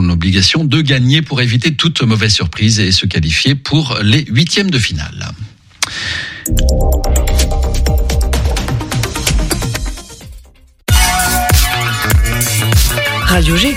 une obligation de gagner pour éviter toute mauvaise surprise et se qualifier pour les huitièmes de finale. Radio G.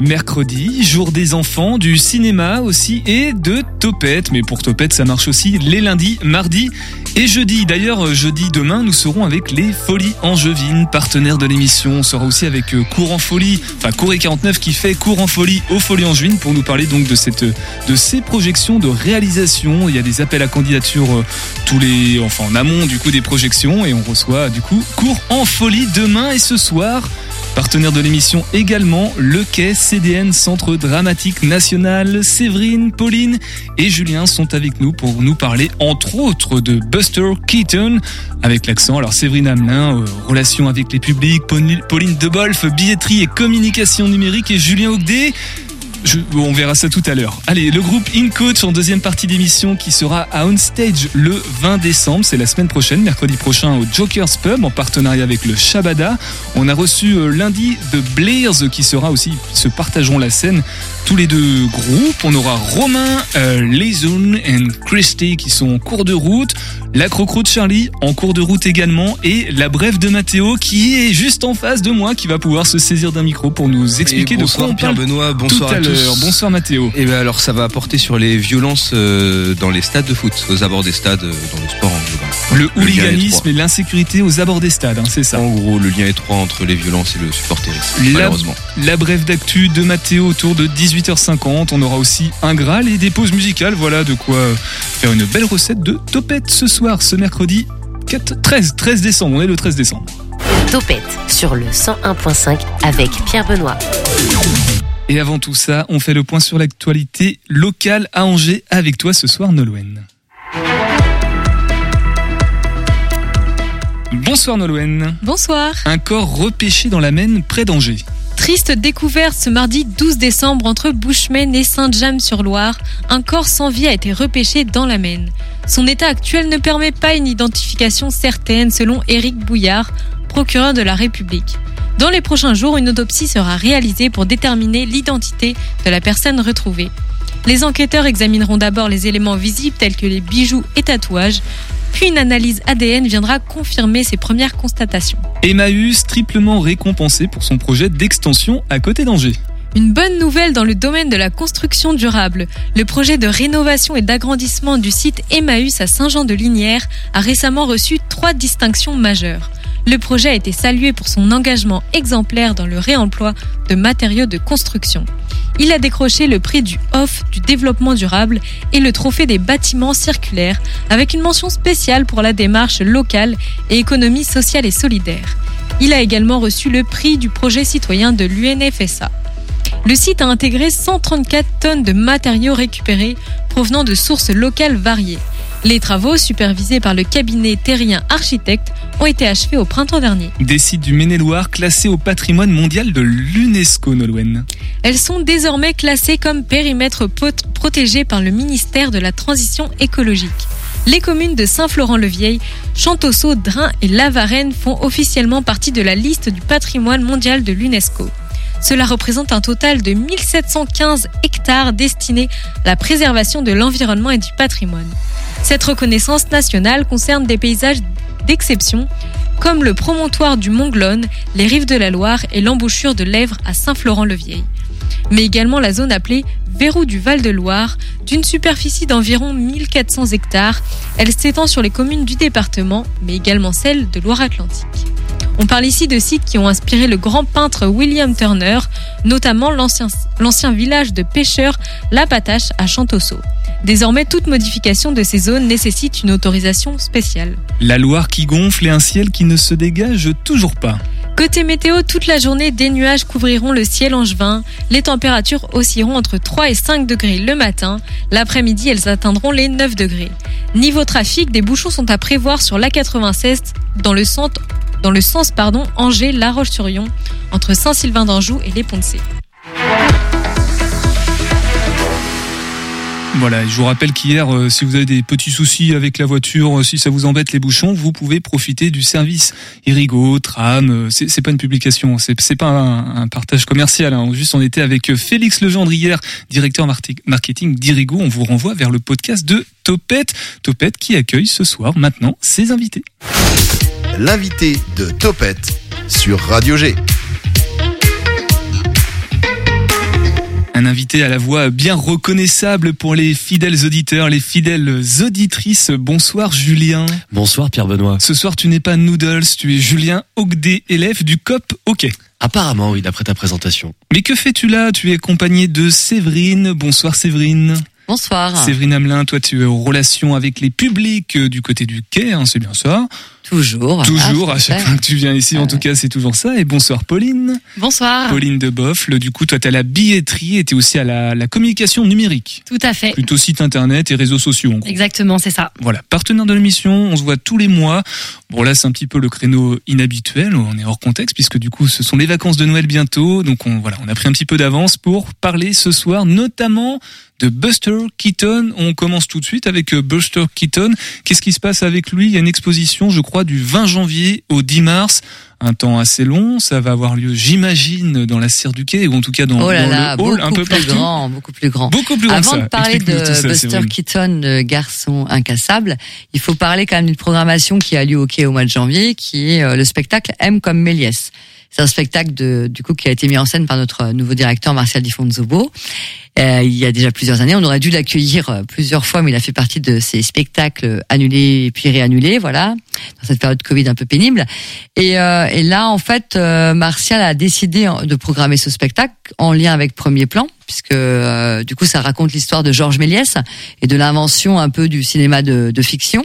Mercredi, jour des enfants, du cinéma aussi et de Topette. Mais pour Topette, ça marche aussi les lundis, mardis et jeudi. D'ailleurs, jeudi demain, nous serons avec les Folies Angevines, partenaires de l'émission. On sera aussi avec euh, Courant Folie, enfin Couré 49 qui fait Courant Folie aux Folies Angevines pour nous parler donc de ces projections de réalisation. Il y a des appels à candidature euh, tous les, enfin en amont du coup des projections et on reçoit du coup Cours en Folie demain et ce soir. Partenaire de l'émission également, le Quai CDN Centre Dramatique National. Séverine, Pauline et Julien sont avec nous pour nous parler entre autres de Buster Keaton avec l'accent. Alors Séverine Hamelin, euh, relations avec les publics, Pauline Debolf, billetterie et communication numérique et Julien Ogdé on verra ça tout à l'heure. Allez, le groupe In Coach en deuxième partie d'émission qui sera à On Stage le 20 décembre, c'est la semaine prochaine, mercredi prochain au Joker's Pub en partenariat avec le Shabada. On a reçu euh, lundi de Blairs qui sera aussi, se partageront la scène tous les deux groupes. On aura Romain, euh, et Christy qui sont en cours de route, la de Charlie en cours de route également et la brève de Mathéo qui est juste en face de moi qui va pouvoir se saisir d'un micro pour nous expliquer de quoi on Pierre Benoît, bonsoir à, tous. Bonsoir Mathéo. Et eh bien alors ça va apporter sur les violences euh, dans les stades de foot, aux abords des stades, euh, dans le sport en global. Le, hooliganisme et l'insécurité aux abords des stades, hein, c'est ça. En gros, le lien étroit entre les violences et le supporterisme, malheureusement. La brève d'actu de Mathéo autour de 18 18h50. On aura aussi un Graal et des pauses musicales. Voilà de quoi faire une belle recette de topette ce soir, ce mercredi 13, 13 décembre. On est le 13 décembre. Topette sur le 101.5 avec Pierre Benoît. Et avant tout ça, on fait le point sur l'actualité locale à Angers avec toi ce soir, Nolwenn. Bonsoir Nolwenn. Bonsoir. Un corps repêché dans la Maine près d'Angers. Triste découverte ce mardi 12 décembre entre Bushman et Saint-James-sur-Loire. Un corps sans vie a été repêché dans la Maine. Son état actuel ne permet pas une identification certaine selon Éric Bouillard, procureur de la République. Dans les prochains jours, une autopsie sera réalisée pour déterminer l'identité de la personne retrouvée. Les enquêteurs examineront d'abord les éléments visibles tels que les bijoux et tatouages, puis une analyse ADN viendra confirmer ces premières constatations. Emmaüs triplement récompensé pour son projet d'extension à côté d'Angers. Une bonne nouvelle dans le domaine de la construction durable. Le projet de rénovation et d'agrandissement du site Emmaüs à Saint-Jean-de-Linière a récemment reçu trois distinctions majeures. Le projet a été salué pour son engagement exemplaire dans le réemploi de matériaux de construction. Il a décroché le prix du OFF du développement durable et le trophée des bâtiments circulaires avec une mention spéciale pour la démarche locale et économie sociale et solidaire. Il a également reçu le prix du projet citoyen de l'UNFSA. Le site a intégré 134 tonnes de matériaux récupérés provenant de sources locales variées. Les travaux, supervisés par le cabinet terrien architecte, ont été achevés au printemps dernier. Des sites du Maine-et-Loire classés au patrimoine mondial de l'UNESCO, Nolwenn. Elles sont désormais classées comme périmètre protégé par le ministère de la Transition écologique. Les communes de Saint-Florent-le-Vieil, Chantosso, Drin et Lavarenne font officiellement partie de la liste du patrimoine mondial de l'UNESCO. Cela représente un total de 1715 hectares destinés à la préservation de l'environnement et du patrimoine. Cette reconnaissance nationale concerne des paysages d'exception comme le promontoire du Mont Glonne, les rives de la Loire et l'embouchure de l'Èvre à Saint-Florent-le-Vieil. Mais également la zone appelée Verrou du Val-de-Loire, d'une superficie d'environ 1400 hectares. Elle s'étend sur les communes du département, mais également celles de Loire-Atlantique. On parle ici de sites qui ont inspiré le grand peintre William Turner, notamment l'ancien village de pêcheurs La Patache à Chantosso. Désormais, toute modification de ces zones nécessite une autorisation spéciale. La Loire qui gonfle et un ciel qui ne se dégage toujours pas. Côté météo, toute la journée, des nuages couvriront le ciel angevin. Les températures oscilleront entre 3 et 5 degrés le matin. L'après-midi, elles atteindront les 9 degrés. Niveau trafic, des bouchons sont à prévoir sur l'A96 dans le centre dans le sens pardon Angers-La Roche-sur-Yon, entre Saint-Sylvain d'Anjou et les Ponts-de-Cé. Voilà, je vous rappelle qu'hier, euh, si vous avez des petits soucis avec la voiture, euh, si ça vous embête les bouchons, vous pouvez profiter du service Irigo, Tram. euh, c'est pas une publication, c'est c'est pas un, partage commercial. Hein. Juste, on était avec Félix Legendrière, directeur marti- marketing d'Irigo. On vous renvoie vers le podcast de Topette, Topette qui accueille ce soir maintenant ses invités. L'invité de Topette sur Radio G. Un invité à la voix bien reconnaissable pour les fidèles auditeurs, les fidèles auditrices. Bonsoir Julien. Bonsoir Pierre Benoît. Ce soir, tu n'es pas Noodles, tu es Julien Ogdé, élève du COP Hockey. Apparemment, oui, d'après ta présentation. Mais que fais-tu là? Tu es accompagné de Séverine. Bonsoir Séverine. Bonsoir. Séverine Hamelin, toi tu es en relation avec les publics euh, du côté du quai, hein, c'est bien ça Toujours. Toujours, Ah, à chaque fois que tu viens ici, en tout cas c'est toujours ça. Et bonsoir Pauline. Bonsoir. Pauline de Boffle, du coup toi tu as la billetterie et tu es aussi à la, la communication numérique. Tout à fait. Plutôt site internet et réseaux sociaux en. Exactement, c'est ça. Voilà, partenaire de l'émission, on se voit tous les mois. Bon là c'est un petit peu le créneau inhabituel, on est hors contexte puisque du coup ce sont les vacances de Noël bientôt. Donc on voilà, on a pris un petit peu d'avance pour parler ce soir notamment de Buster Keaton. On commence tout de suite avec euh, Buster Keaton. Qu'est-ce qui se passe avec lui? Il y a une exposition, je crois, du 20 janvier au 10 mars. Un temps assez long, ça va avoir lieu, j'imagine, dans la serre du quai ou en tout cas dans, Oh là dans là, le hall, un peu plus partout. grand, beaucoup plus grand. Beaucoup plus grand que Avant ça. de parler de ça, Buster. Keaton, le garçon incassable, il faut parler quand même d'une programmation qui a lieu au quai au mois de janvier, qui est euh, le spectacle M comme Méliès. C'est un spectacle de, du coup qui a été mis en scène par notre nouveau directeur Martial Di Fonzobo. Euh, il y a déjà plusieurs années, on aurait dû l'accueillir euh, plusieurs fois, mais il a fait partie de ces spectacles annulés puis réannulés, voilà, dans cette période Covid un peu pénible. Et, euh, et là, en fait, euh, Martial a décidé de programmer ce spectacle en lien avec Premier Plan, puisque euh, du coup, ça raconte l'histoire de Georges Méliès et de l'invention un peu du cinéma de, de fiction.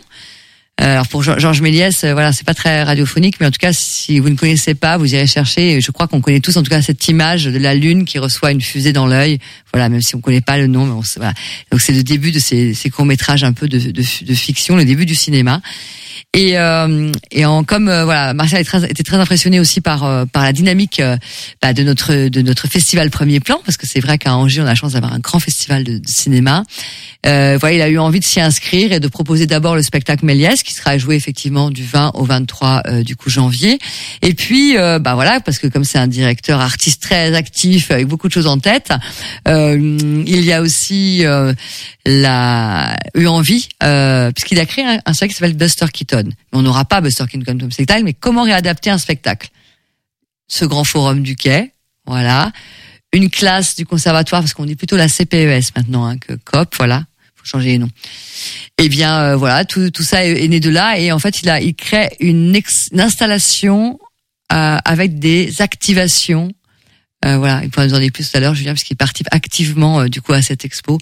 Euh, Alors pour Geor- Georges Méliès, euh, voilà, c'est pas très radiophonique, mais en tout cas, si vous ne connaissez pas, vous irez chercher. Je crois qu'on connaît tous, en tout cas, cette image de la lune qui reçoit une fusée dans l'œil. Voilà, même si on connaît pas le nom, mais on voilà. Donc c'est le début de ces, ces courts métrages un peu de, de, de fiction, le début du cinéma. Et, euh, et en, comme euh, voilà, Martial était très impressionné aussi par euh, par la dynamique euh, bah, de notre de notre festival Premier Plan, parce que c'est vrai qu'à Angers on a la chance d'avoir un grand festival de, de cinéma. Voilà, il a eu envie de s'y inscrire et de proposer d'abord le spectacle Méliès, qui sera joué effectivement du 20 au 23 euh, du coup janvier. Et puis, euh, bah voilà, parce que comme c'est un directeur artiste très actif avec beaucoup de choses en tête, euh, il y a aussi euh, la eu envie, euh, puisqu'il a créé un, un spectacle qui s'appelle Buster Keaton. On n'aura pas Buster Keaton comme spectacle, mais comment réadapter un spectacle? Ce grand forum du quai, voilà. Une classe du conservatoire, parce qu'on dit plutôt la CPES maintenant hein, que COP, voilà. Changer les noms. Eh bien, euh, voilà, tout, tout ça est, né de là, et en fait, il a, il crée une, installation euh, avec des activations. Euh, voilà, il pourra nous en dire plus tout à l'heure, Julien, puisqu'il participe activement du coup à cette expo,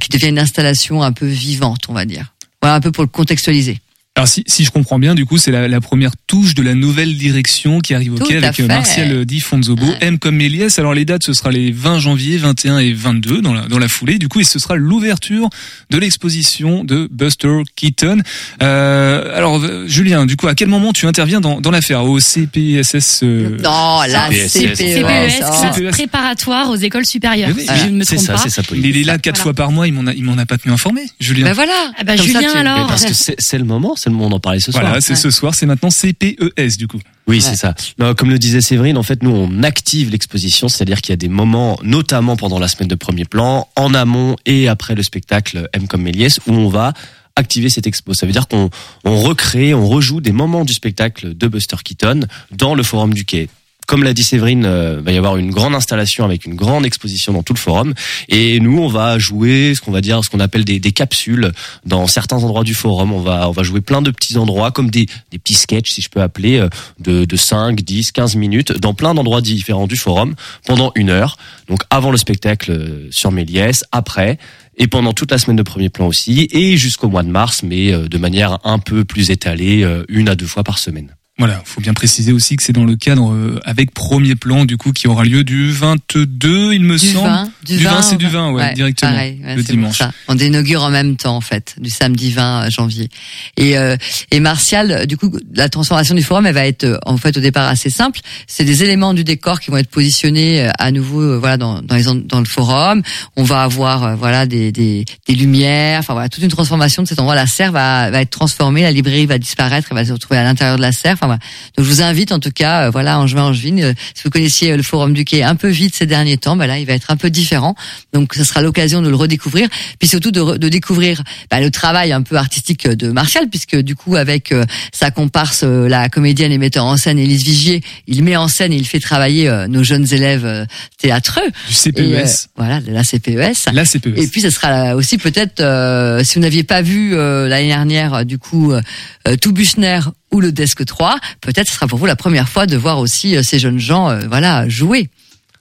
qui devient une installation un peu vivante, on va dire. Voilà, un peu pour le contextualiser. Alors si, si je comprends bien, du coup, c'est la, la première touche de la nouvelle direction qui arrive au Tout quai avec euh, fait. Martial Di Fonzobo, Ouais. M comme Méliès. Alors les dates, ce sera les 20 janvier, 21 et 22 dans la, dans la foulée. Du coup, et ce sera l'ouverture de l'exposition de Buster Keaton. Euh, alors euh, Julien, du coup, à quel moment tu interviens dans, dans l'affaire? Au CPSS euh, Non, la CPES, CPES. CPES. préparatoire aux écoles supérieures. Oui, je ne me C'est trompe ça, pas. c'est ça, Pauline. il est là quatre Voilà. fois par mois, il m'en a, il m'en a pas tenu informé, Julien. Ben voilà. Ah bah, ça, Julien, alors. Parce que c'est c'est le moment, d'en parler ce soir. voilà, c'est Ouais. ce soir, c'est maintenant CPES du coup. Oui, Ouais. c'est ça. Non, comme le disait Séverine, en fait, nous, on active l'exposition, c'est-à-dire qu'il y a des moments, notamment pendant la semaine de premier plan, en amont et après le spectacle M comme Méliès, où on va activer cette expo. Ça veut dire qu'on on recrée, on rejoue des moments du spectacle de Buster Keaton dans le forum du quai. Comme l'a dit Séverine, euh, va y avoir une grande installation avec une grande exposition dans tout le forum. Et nous, on va jouer ce qu'on va dire, ce qu'on appelle des, des capsules dans certains endroits du forum. On va, on va jouer plein de petits endroits, comme des, des petits sketchs, si je peux appeler, euh, de, de 5, 10, 15 minutes, dans plein d'endroits différents du forum, pendant une heure. Donc avant le spectacle euh, sur Méliès, après, et pendant toute la semaine de premier plan aussi, et jusqu'au mois de mars, mais de manière un peu plus étalée, une à deux fois par semaine. Voilà, faut bien préciser aussi que c'est dans le cadre euh, avec premier plan du coup qui aura lieu du 22, il me Du semble. vin, Du vin, c'est du vin, ouais, directement, pareil, ouais, le dimanche. ça. On inaugure en même temps en fait, du samedi 20 janvier. Et euh, et Martial, euh, du coup, la transformation du forum, elle va être euh, en fait au départ assez simple. C'est des éléments du décor qui vont être positionnés euh, à nouveau, euh, voilà, dans dans, les dans le forum. On va avoir euh, voilà des, des des lumières, enfin voilà, toute une transformation de cet endroit. La serre va va être transformée, la librairie va disparaître, elle va se retrouver à l'intérieur de la serre. Enfin voilà. Donc je vous invite en tout cas, euh, voilà, en juin, en juin, euh, si vous connaissiez euh, le forum du quai un peu vite ces derniers temps, bah là, il va être un peu différent. Donc, ce sera l'occasion de le redécouvrir, puis surtout de, re- de découvrir bah, le travail un peu artistique de Martial, puisque du coup, avec euh, sa comparse, euh, la comédienne et metteur en scène Élise Vigier, il met en scène et il fait travailler euh, nos jeunes élèves euh, théâtreux. Du CPES. Euh, voilà, de la CPES. La CPES. Et puis, ce sera aussi peut-être, euh, si vous n'aviez pas vu euh, l'année dernière, euh, du coup, euh, euh, tout Buchner ou le Desk 3, peut-être ce sera pour vous la première fois de voir aussi euh, ces jeunes gens, euh, voilà, jouer.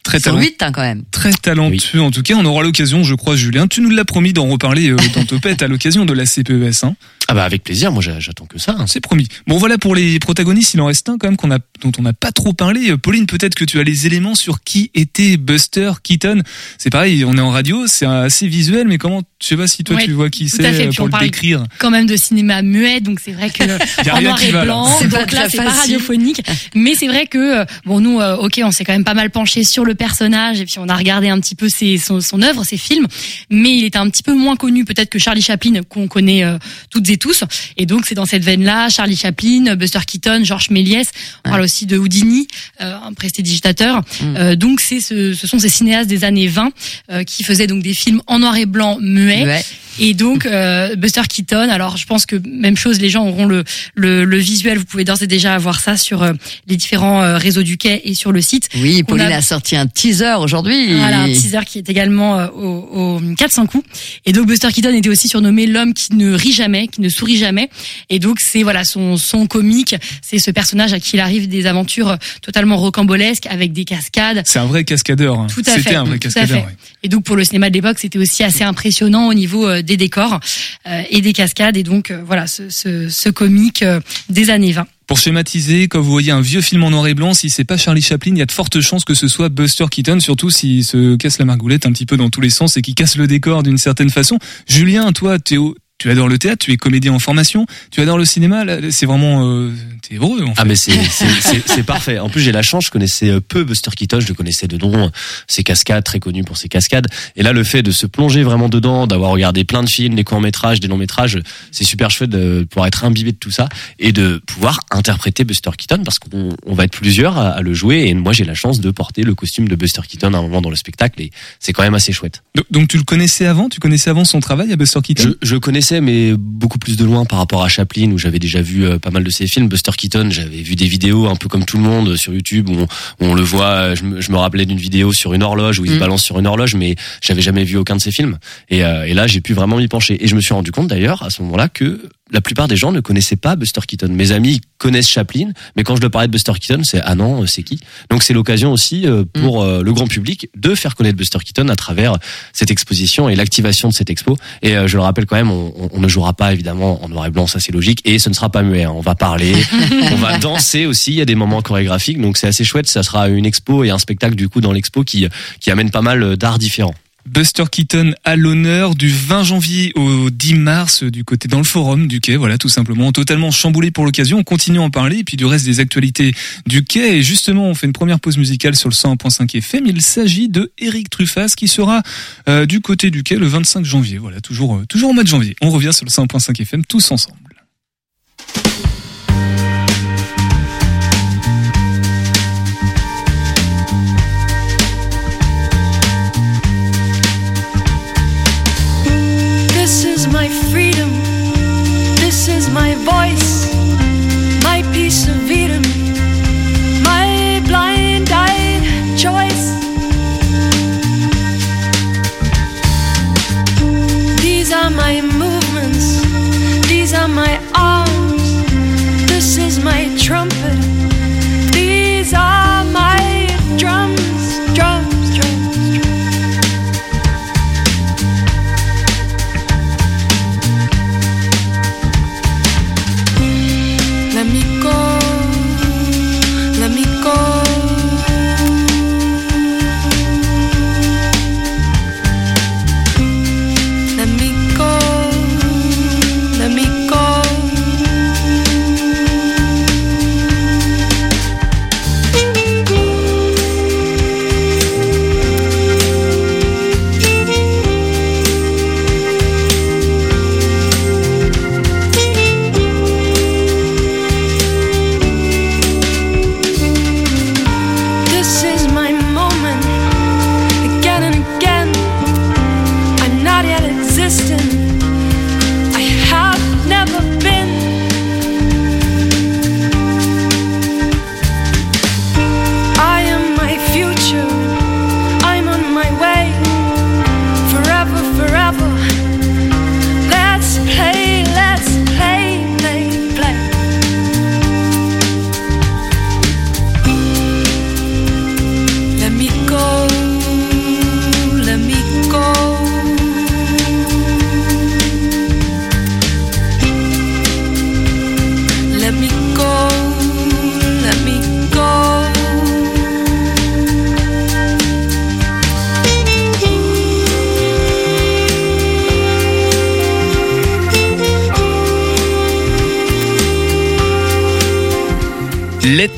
Très Ils sont talent- huit, hein, quand même. Très talentueux. En tout cas, on aura l'occasion, je crois, Julien. Tu nous l'as promis d'en reparler euh, dans Topette à l'occasion de la CPES. Hein. Ah bah avec plaisir, moi j'a- j'attends que ça. hein. C'est promis. Bon, voilà pour les protagonistes. Il en reste un quand même qu'on a, dont on n'a pas trop parlé. Euh, Pauline, peut-être que tu as les éléments sur qui était Buster Keaton. C'est pareil, on est en radio, c'est assez visuel, mais comment, je sais pas si toi Ouais, tu vois qui c'est euh, pour on le parle décrire. quand même de cinéma muet, donc c'est vrai que en noir et va, là. blanc, C'est pas donc là c'est pas radiophonique, mais c'est vrai que euh, bon nous, euh, ok, on s'est quand même pas mal penché sur le personnage et puis on a regardé un petit peu ses, son, son œuvre, ses films, mais il était un petit peu moins connu peut-être que Charlie Chaplin qu'on connaît euh, toutes et tous, et donc c'est dans cette veine-là, Charlie Chaplin, Buster Keaton, Georges Méliès, on parle aussi de Houdini, euh, un prestidigitateur, Mm. Euh, donc c'est ce, ce sont ces cinéastes des années 20 euh, qui faisaient donc des films en noir et blanc muets. Ouais. Et donc euh, Buster Keaton. Alors je pense que même chose, les gens auront le le, le visuel. Vous pouvez d'ores et déjà avoir ça sur euh, les différents euh, réseaux du quai et sur le site. Oui, Pauline a- a... sorti un teaser aujourd'hui. Voilà, un teaser qui est également euh, au, au 400 coups. Et donc Buster Keaton était aussi surnommé l'homme qui ne rit jamais, qui ne sourit jamais. Et donc c'est voilà son son comique, c'est ce personnage à qui il arrive des aventures totalement rocambolesques avec des cascades. C'est un vrai cascadeur. hein. Tout à fait. C'était un vrai cascadeur. ouais. Et donc pour le cinéma de l'époque, c'était aussi assez impressionnant au niveau euh, des décors euh, et des cascades. Et donc euh, voilà, ce, ce, comique euh, des années 20. Pour schématiser, quand vous voyez un vieux film en noir et blanc, si c'est pas Charlie Chaplin, il y a de fortes chances que ce soit Buster Keaton, surtout s'il se casse la margoulette un petit peu dans tous les sens et qu'il casse le décor d'une certaine façon. Julien, toi, Théo, tu adores le théâtre, tu es comédien en formation, tu adores le cinéma, c'est vraiment, euh, t'es heureux en fait. Ah mais c'est parfait. En plus j'ai la chance, je connaissais euh, peu Buster Keaton, je le connaissais de nom, ses cascades très connu pour ses cascades. Et là le fait de se plonger vraiment dedans, d'avoir regardé plein de films, des courts métrages, des longs métrages, c'est super chouette de pouvoir être imbibé de tout ça et de pouvoir interpréter Buster Keaton parce qu'on on va être plusieurs à, à le jouer. Et moi j'ai la chance de porter le costume de Buster Keaton à un moment dans le spectacle et c'est quand même assez chouette. Donc, donc tu le connaissais avant, tu connaissais avant son travail à Buster Keaton? Je, je connaissais, mais beaucoup plus de loin par rapport à Chaplin, où j'avais déjà vu euh, pas mal de ses films. Buster Keaton, j'avais vu des vidéos un peu comme tout le monde sur YouTube, où on, où on le voit. euh, Je me, je me rappelais d'une vidéo sur une horloge, où il se Mm. balance sur une horloge, mais j'avais jamais vu aucun de ses films. Et, euh, et là, j'ai pu vraiment m'y pencher. Et je me suis rendu compte d'ailleurs, à ce moment-là, que la plupart des gens ne connaissaient pas Buster Keaton. Mes amis connaissent Chaplin, mais quand je leur parlais de Buster Keaton, c'est ah non, euh, c'est qui? Donc c'est l'occasion aussi euh, pour euh, le grand public de faire connaître Buster Keaton à travers cette exposition et l'activation de cette expo. Et je le rappelle quand même, on, on- on ne jouera pas évidemment en noir et blanc, ça c'est logique, et ce ne sera pas muet. hein. On va parler, on va danser aussi. Il y a des moments chorégraphiques, donc c'est assez chouette. Ça sera une expo et un spectacle du coup dans l'expo qui qui amène pas mal d'arts différents. Buster Keaton à l'honneur du 20 janvier au 10 mars du côté dans le forum du quai, voilà tout simplement totalement chamboulé pour l'occasion. On continue à en parler et puis du reste des actualités du quai et justement on fait une première pause musicale sur le 101.5 FM. Il s'agit de Eric Truffaz qui sera euh, du côté du quai le 25 janvier. Voilà toujours euh, toujours au mois de janvier. On revient sur le 101.5 FM tous ensemble.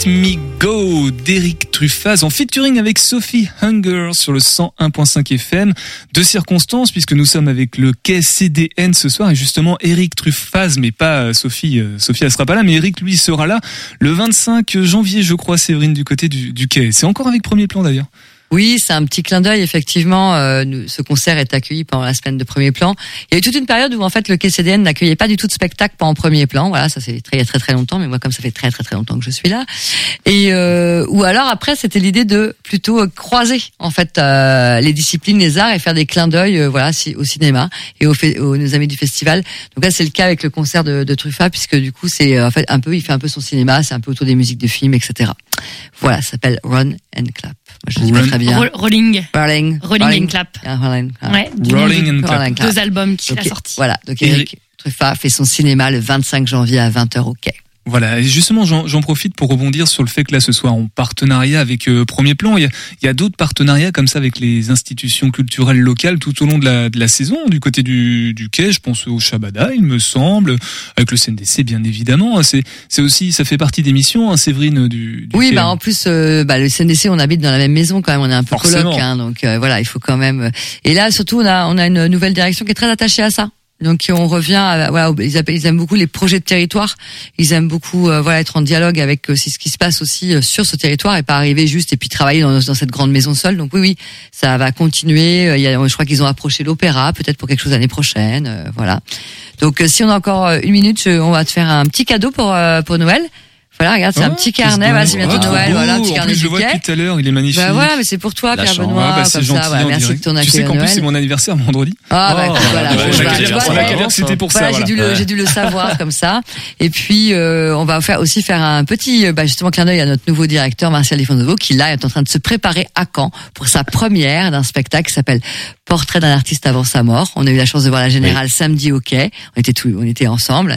Me Go d'Eric Truffaz en featuring avec Sophie Hunger sur le 101.5 FM. De circonstances puisque nous sommes avec le quai CDN ce soir et justement Eric Truffaz, mais pas euh, Sophie. euh, Sophie elle sera pas là, mais Eric lui sera là le 25 janvier, je crois, Séverine du côté du, du quai. C'est encore avec premier plan d'ailleurs. Oui, c'est un petit clin d'œil. Effectivement, euh, nous- ce concert est accueilli pendant la semaine de premier plan. Il y a eu toute une période où en fait le KCDN n'accueillait pas du tout de spectacle pendant premier plan. Voilà, ça c'est très très très longtemps. Mais moi, comme ça fait très très très longtemps que je suis là, et euh, ou alors après c'était l'idée de plutôt croiser en fait euh, les disciplines, les arts et faire des clins d'œil, euh, voilà, si- au cinéma et aux, aux nos amis du festival. Donc là, c'est le cas avec le concert de, de Truffa, puisque du coup c'est euh, en fait un peu, il fait un peu son cinéma, c'est un peu autour des musiques de films, etc. Voilà, ça s'appelle Run and Clap. Je dis pas très bien. Ro- Rolling. Rolling, Rolling and Clap. Yeah, Rolling, Clap. Ouais. Rolling and Clap. Rolling. Deux albums qu'il a sortis. Voilà, donc Eric Truffa fait son cinéma le 25 janvier à 20h au quai. Voilà, et justement, j'en profite pour rebondir sur le fait que là, ce soir, en partenariat avec euh, Premier Plan, il y a, il y a d'autres partenariats comme ça avec les institutions culturelles locales tout au long de la, de la saison. Du côté du, du quai, je pense au Shabada, il me semble, avec le CNDC, bien évidemment. C'est c'est aussi, ça fait partie des missions, hein, Séverine, du, du Oui, quai. bah en plus, euh, bah, le CNDC, on habite dans la même maison quand même, on est un peu Forcément. coloc, hein, donc euh, voilà, il faut quand même. euh, Et là, surtout, on a, on a une nouvelle direction qui est très attachée à ça. Donc on revient, à, voilà, ils, aiment beaucoup les projets de territoire. Ils aiment beaucoup, euh, voilà, être en dialogue avec aussi ce qui se passe aussi euh, sur ce territoire et pas arriver juste et puis travailler dans, cette grande maison seule. Donc oui, oui, ça va continuer. Euh, Il y a, je crois qu'ils ont approché l'opéra, peut-être pour quelque chose l'année prochaine, euh, voilà. Donc euh, si on a encore euh, une minute, je- on va te faire un petit cadeau euh, pour Noël. Voilà, regarde, c'est un Oh, petit carnet, voilà, c'est bientôt Ah, Noël, voilà, un petit En carnet plus, je le vois depuis tout à l'heure, il est magnifique. Bah voilà, mais c'est pour toi, Pierre. Benoît, Ah, bah, c'est comme gentil, ça. Voilà, merci de ton Tu accueil sais à qu'en plus, c'est mon anniversaire vendredi. Ah bah Oh, écoute, voilà, bah, c'était pour ça, j'ai dû le, savoir comme ça. Et puis euh, on va faire aussi faire un petit, euh, bah, justement, clin d'œil à notre nouveau directeur Martial Difondovo qui là est en train de se préparer à Caen pour sa première d'un spectacle qui s'appelle Portrait d'un artiste avant sa mort. On a eu la chance de voir la générale samedi au quai. On était tous, on était ensemble.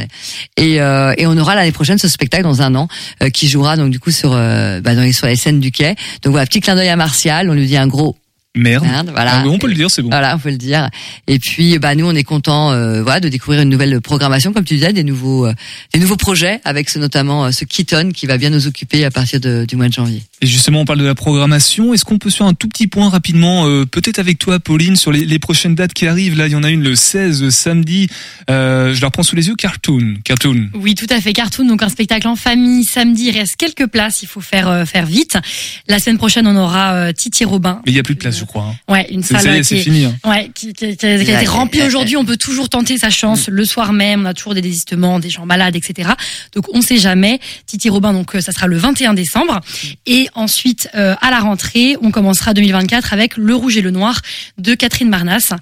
Et, euh, et on aura l'année prochaine ce spectacle dans un an euh, qui jouera donc du coup sur, euh, bah, dans les, sur les scènes du quai. Donc voilà, petit clin d'œil à Martial. On lui dit un gros Merde. merde. Voilà. Ah, on peut le dire, c'est bon. Voilà, on peut le dire. Et puis, bah nous, on est content, euh, voilà, de découvrir une nouvelle programmation, comme tu disais, des nouveaux, euh, des nouveaux projets, avec ce, notamment euh, ce Keaton qui va bien nous occuper à partir de- du mois de janvier. Et justement, on parle de la programmation. Est-ce qu'on peut se faire un tout petit point rapidement, euh, peut-être avec toi, Pauline, sur les, les prochaines dates qui arrivent? Là, il y en a une le 16 samedi. Euh, je la reprends sous les yeux. Cartoon, cartoon. Oui, tout à fait. Cartoon, donc un spectacle en famille. Samedi, il reste quelques places. Il faut faire euh, faire vite. La semaine prochaine, on aura euh, Titi Robin. Mais il y a plus de place, je crois. hein. Ouais, une salle est, qui est- fini. hein. Ouais, qui, qui- qui- a été remplie aujourd'hui. On peut toujours tenter sa chance le soir même. On a toujours des désistements, des gens malades, etc. Donc on sait jamais. Titi Robin, donc euh, ça sera le 21 décembre. Et ensuite, euh, à la rentrée, on commencera 2024 avec Le Rouge et le Noir de Catherine Marnas.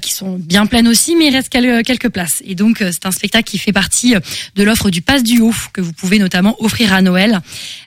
Qui sont bien pleines aussi, mais il reste quel- quelques places. Et donc, euh, c'est un spectacle qui fait partie euh, de l'offre du Pass Duo que vous pouvez notamment offrir à Noël.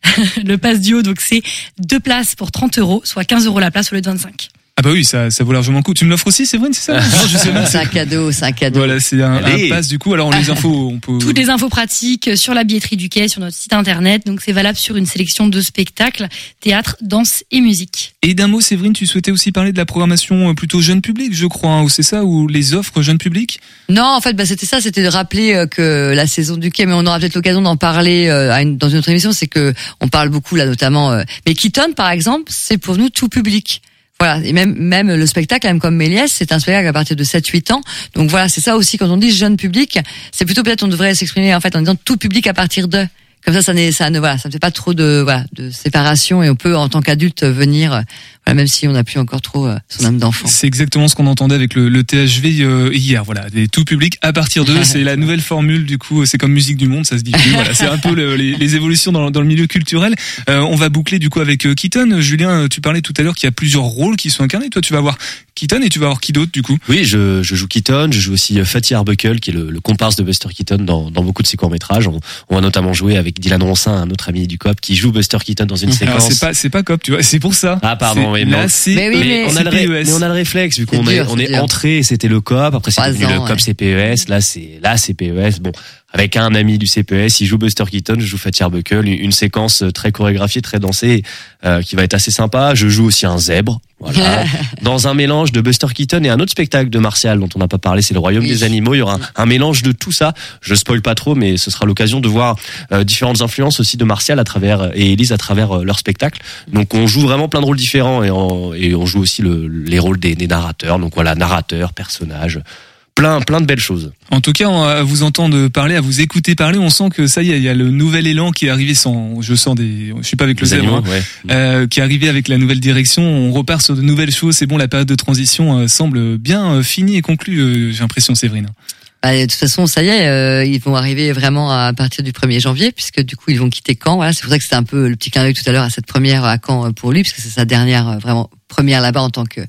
le Pass Duo, donc c'est deux places pour 30 euros, soit 15 euros la place au lieu de 25. Ah bah oui, ça, ça vaut largement le coup. Tu me l'offres aussi, vrai, c'est ça? Non, je sais même. C'est un cadeau, c'est un cadeau. Voilà, c'est un, un pass du coup. Alors les infos, on peut. Toutes les infos pratiques sur la billetterie du quai, sur notre site internet. Donc c'est valable sur une sélection de spectacles, théâtre, danse et musique. Et d'un mot, Séverine, tu souhaitais aussi parler de la programmation euh, plutôt jeune public, je crois, hein, ou c'est ça, ou les offres jeune public? Non, en fait, bah, c'était ça, c'était de rappeler euh, que la saison du quai, mais on aura peut-être l'occasion d'en parler euh, à une- dans une autre émission, c'est que on parle beaucoup là, notamment. euh, mais Keaton, par exemple, c'est pour nous tout public. Voilà, et même même le spectacle, même comme Méliès, c'est un spectacle à partir de 7-8 ans. Donc voilà, c'est ça aussi quand on dit jeune public, c'est plutôt peut-être on devrait s'exprimer en fait en disant tout public à partir de. Comme ça, ça, ça ne voilà, ça ne fait pas trop de voilà de séparation et on peut en tant qu'adulte venir, voilà, même si on n'a plus encore trop euh, son âme d'enfant. C'est exactement ce qu'on entendait avec le, le THV euh, hier. Voilà, des tout public à partir de. c'est la nouvelle formule du coup. C'est comme musique du monde, ça se dit plus. Voilà, c'est un peu le- les, les évolutions dans, dans le milieu culturel. Euh, on va boucler du coup avec Keaton. Julien, tu parlais tout à l'heure qu'il y a plusieurs rôles qui sont incarnés. Toi, tu vas avoir Keaton et tu vas avoir qui d'autre du coup? Oui, je, je joue Keaton, je joue aussi euh, Fatih Arbuckle, qui est le, le comparse de Buster Keaton dans, dans beaucoup de ses courts-métrages. On, on va notamment jouer avec Dylan Roncin, un autre ami du COP, qui joue Buster Keaton dans une Alors séquence. c'est pas c'est pas cop, tu vois. C'est pour ça. Ah pardon, C'est oui, Mais oui, E- mais- on a, le ré- CPES. mais on a le réflexe vu qu'on C'est est on c'est est entré c'était le COP après c'est le ans, COP ouais. CPES là c'est là CPES bon avec un ami du CPS. Il joue Buster Keaton, je joue Fatih Arbuckle, une, séquence très chorégraphiée, très dansée, euh, qui va être assez sympa. Je joue aussi un zèbre. Voilà. Dans un mélange de Buster Keaton et un autre spectacle de Martial dont on n'a pas parlé, c'est le Royaume Oui. des animaux. Il y aura un, un mélange de tout ça. Je spoil pas trop, mais ce sera l'occasion de voir euh, différentes influences aussi de Martial à travers et Elise à travers euh, leur spectacle. Donc on joue vraiment plein de rôles différents et on, et on joue aussi le, les rôles des, des narrateurs. Donc voilà, narrateurs, personnages, plein plein de belles choses. En tout cas, on- à vous entendre parler, à vous écouter parler, on sent que ça y est, il y a le nouvel élan qui est arrivé sans, je sens des, je suis pas avec le zèbre, hein, ouais. euh, qui est arrivé avec la nouvelle direction. On repart sur de nouvelles choses. C'est bon, la période de transition euh, semble bien euh, finie et conclue. euh, J'ai l'impression, Séverine. Bah, de toute façon, ça y est, euh, ils vont arriver vraiment à partir du 1er janvier, puisque du coup, ils vont quitter Caen. Voilà, c'est pour ça que c'était un peu le petit clin d'œil tout à l'heure à cette première à Caen euh, pour lui, puisque c'est sa dernière euh, vraiment première là-bas en tant que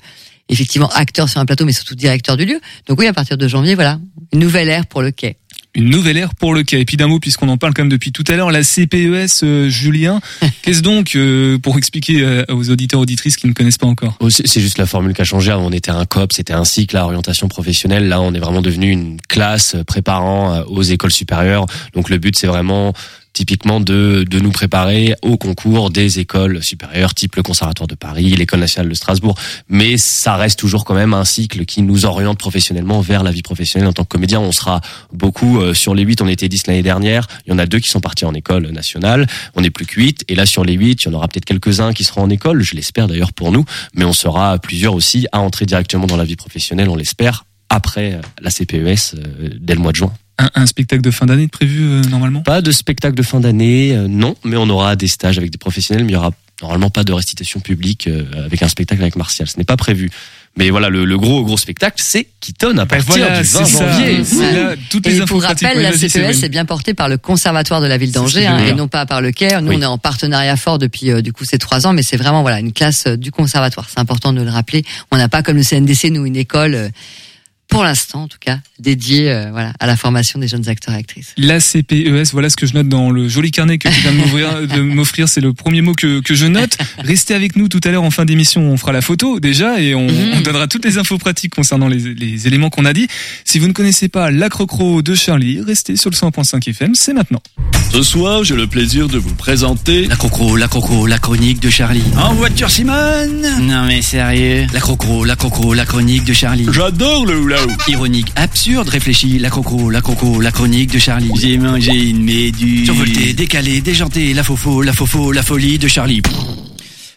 effectivement acteur sur un plateau, mais surtout directeur du lieu. Donc oui, à partir de janvier, voilà, une nouvelle ère pour le quai. Une nouvelle ère pour le quai. Et puis d'un mot, puisqu'on en parle quand même depuis tout à l'heure, la CPES, euh, Julien, qu'est-ce donc euh, pour expliquer euh, aux auditeurs auditrices qui ne connaissent pas encore? Oh, C'est juste la formule qui a changé. Avant, on était un COP, c'était un cycle à orientation professionnelle. Là, on est vraiment devenu une classe préparant euh, aux écoles supérieures. Donc, le but, c'est vraiment typiquement de, de nous préparer au concours des écoles supérieures, type le Conservatoire de Paris, l'École nationale de Strasbourg. Mais ça reste toujours quand même un cycle qui nous oriente professionnellement vers la vie professionnelle en tant que comédien. On sera beaucoup euh, sur les huit. On était 10 l'année dernière. Il y en a deux qui sont partis en école nationale. On n'est plus que huit. Et là, sur les huit, il y en aura peut-être quelques-uns qui seront en école. Je l'espère d'ailleurs pour nous. Mais on sera plusieurs aussi à entrer directement dans la vie professionnelle, on l'espère, après la CPES euh, dès le mois de juin. Un, un spectacle de fin d'année prévu euh, normalement? Pas de spectacle de fin d'année, euh, non, mais on aura des stages avec des professionnels, mais il y aura normalement pas de restitution publique euh, avec un spectacle avec Martial. Ce n'est pas prévu. Mais voilà, le, le gros gros spectacle, c'est Keaton à partir voilà, du 20 c'est ça. janvier. C'est là, toutes les Et infos pour rappel, la CPES Séverine. est bien portée par le Conservatoire de la ville d'Angers hein, et non pas par le Caire. Nous, Oui. on est en partenariat fort depuis euh, du coup ces trois ans, mais c'est vraiment voilà une classe euh, du Conservatoire. C'est important de le rappeler. On n'a pas comme le CNDC nous une école. Pour l'instant, en tout cas, dédiée euh, voilà à la formation des jeunes acteurs et actrices. La CPES, voilà ce que je note dans le joli carnet que tu viens de m'offrir. C'est le premier mot que, que je note. Restez avec nous tout à l'heure en fin d'émission. On fera la photo déjà et on, Mhm. on donnera toutes les infos pratiques concernant les, les éléments qu'on a dit. Si vous ne connaissez pas la crocro de Charlie, restez sur le 100.5 FM. C'est maintenant. Ce soir, j'ai le plaisir de vous présenter La crocro, la crocro, la chronique de Charlie. En voiture Simone Non mais sérieux. La crocro, la crocro, la chronique de Charlie. J'adore le hula. Ironique, absurde, réfléchi, la crocro, la crocro, la chronique de Charlie. J'ai mangé une méduse. Survolté, décalé, déjanté, la faux la faux la folie de Charlie.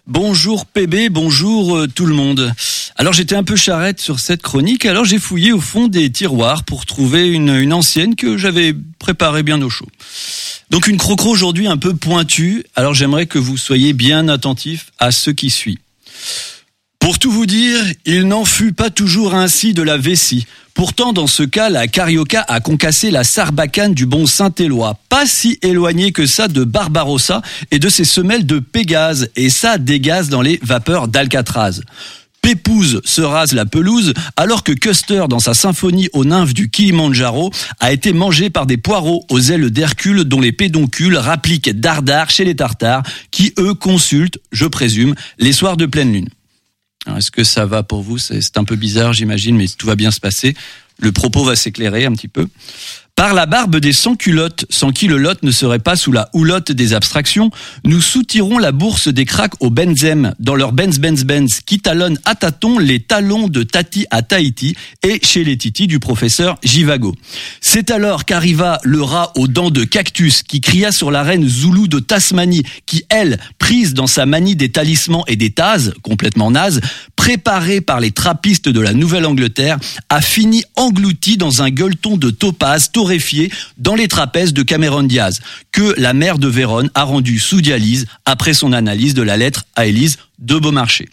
Bonjour PB, bonjour euh, tout le monde. Alors j'étais un peu charrette sur cette chronique, alors j'ai fouillé au fond des tiroirs pour trouver une, une ancienne que j'avais préparée bien au chaud. Donc une crocro aujourd'hui un peu pointue, alors j'aimerais que vous soyez bien attentifs à ce qui suit. Pour tout vous dire, il n'en fut pas toujours ainsi de la vessie. Pourtant, dans ce cas, la carioca a concassé la sarbacane du bon Saint-Éloi, pas si éloigné que ça de Barbarossa et de ses semelles de Pégase, et ça dégaze dans les vapeurs d'Alcatraz. Pépouze se rase la pelouse alors que Custer, dans sa symphonie aux nymphes du Kilimandjaro, a été mangé par des poireaux aux ailes d'Hercule dont les pédoncules rappliquent dardard chez les Tartares qui, eux, consultent, je présume, les soirs de pleine lune. Est-ce que ça va pour vous? C'est un peu bizarre, j'imagine, mais tout va bien se passer. Le propos va s'éclairer un petit peu. Par la barbe des sans-culottes, sans qui le lot ne serait pas sous la houlotte des abstractions, nous soutirons la bourse des cracks au benzem, dans leur Benz Benz Benz, qui talonnent à tâtons les talons de Tati à Tahiti et chez les Titi du professeur Jivago. C'est alors qu'arriva le rat aux dents de cactus qui cria sur la reine Zoulou de Tasmanie, qui, elle, prise dans sa manie des talismans et des tases, complètement naze, préparée par les trappistes de la Nouvelle-Angleterre, a fini engloutie dans un gueuleton de topaz torréfié dans les trapèzes de Cameron Diaz, que la mère de Vérone a rendu sous dialyse après son analyse de la lettre à Élise de Beaumarchais.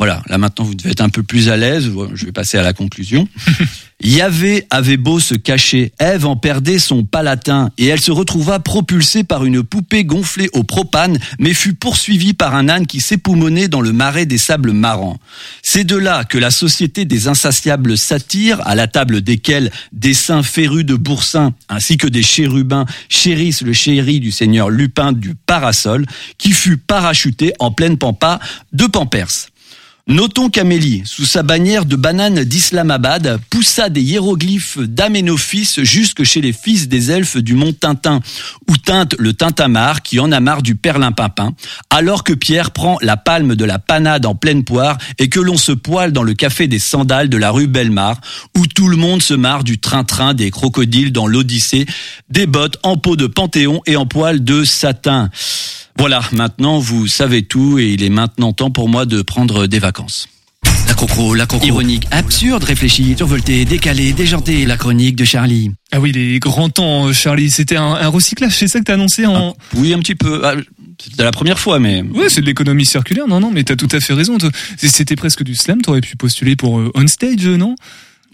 Voilà, là maintenant vous devez être un peu plus à l'aise, je vais passer à la conclusion. Yahvé avait beau se cacher, Ève en perdait son palatin, et elle se retrouva propulsée par une poupée gonflée au propane, mais fut poursuivie par un âne qui s'époumonnait dans le marais des sables marrants. C'est de là que la société des insatiables satyres, à la table desquels des saints férus de Boursin, ainsi que des chérubins, chérissent le chéri du seigneur Lupin du parasol, qui fut parachuté en pleine pampa de Pampers. Notons qu'Amélie, sous sa bannière de banane d'Islamabad, poussa des hiéroglyphes d'Aménophis jusque chez les fils des elfes du mont Tintin, où teinte le tintamarre qui en a marre du perlimpinpin, alors que Pierre prend la palme de la panade en pleine poire et que l'on se poile dans le café des sandales de la rue Bellemare, où tout le monde se marre du train-train des crocodiles dans l'Odyssée, des bottes en peau de panthéon et en poil de satin. Voilà, maintenant vous savez tout et il est maintenant temps pour moi de prendre des vacances. La crocro, la crocro. Ironique, absurde, réfléchi, survolté, décalé, déjanté, la chronique de Charlie. Ah oui, les grands temps, euh, Charlie. C'était un, un recyclage, c'est ça que t'as annoncé en. Oui, un petit peu. Ah, C'était la première fois, mais Ouais, c'est de l'économie circulaire. Non, non, mais t'as tout à fait raison. C'était presque du slam. T'aurais pu postuler pour euh, on stage, euh, non?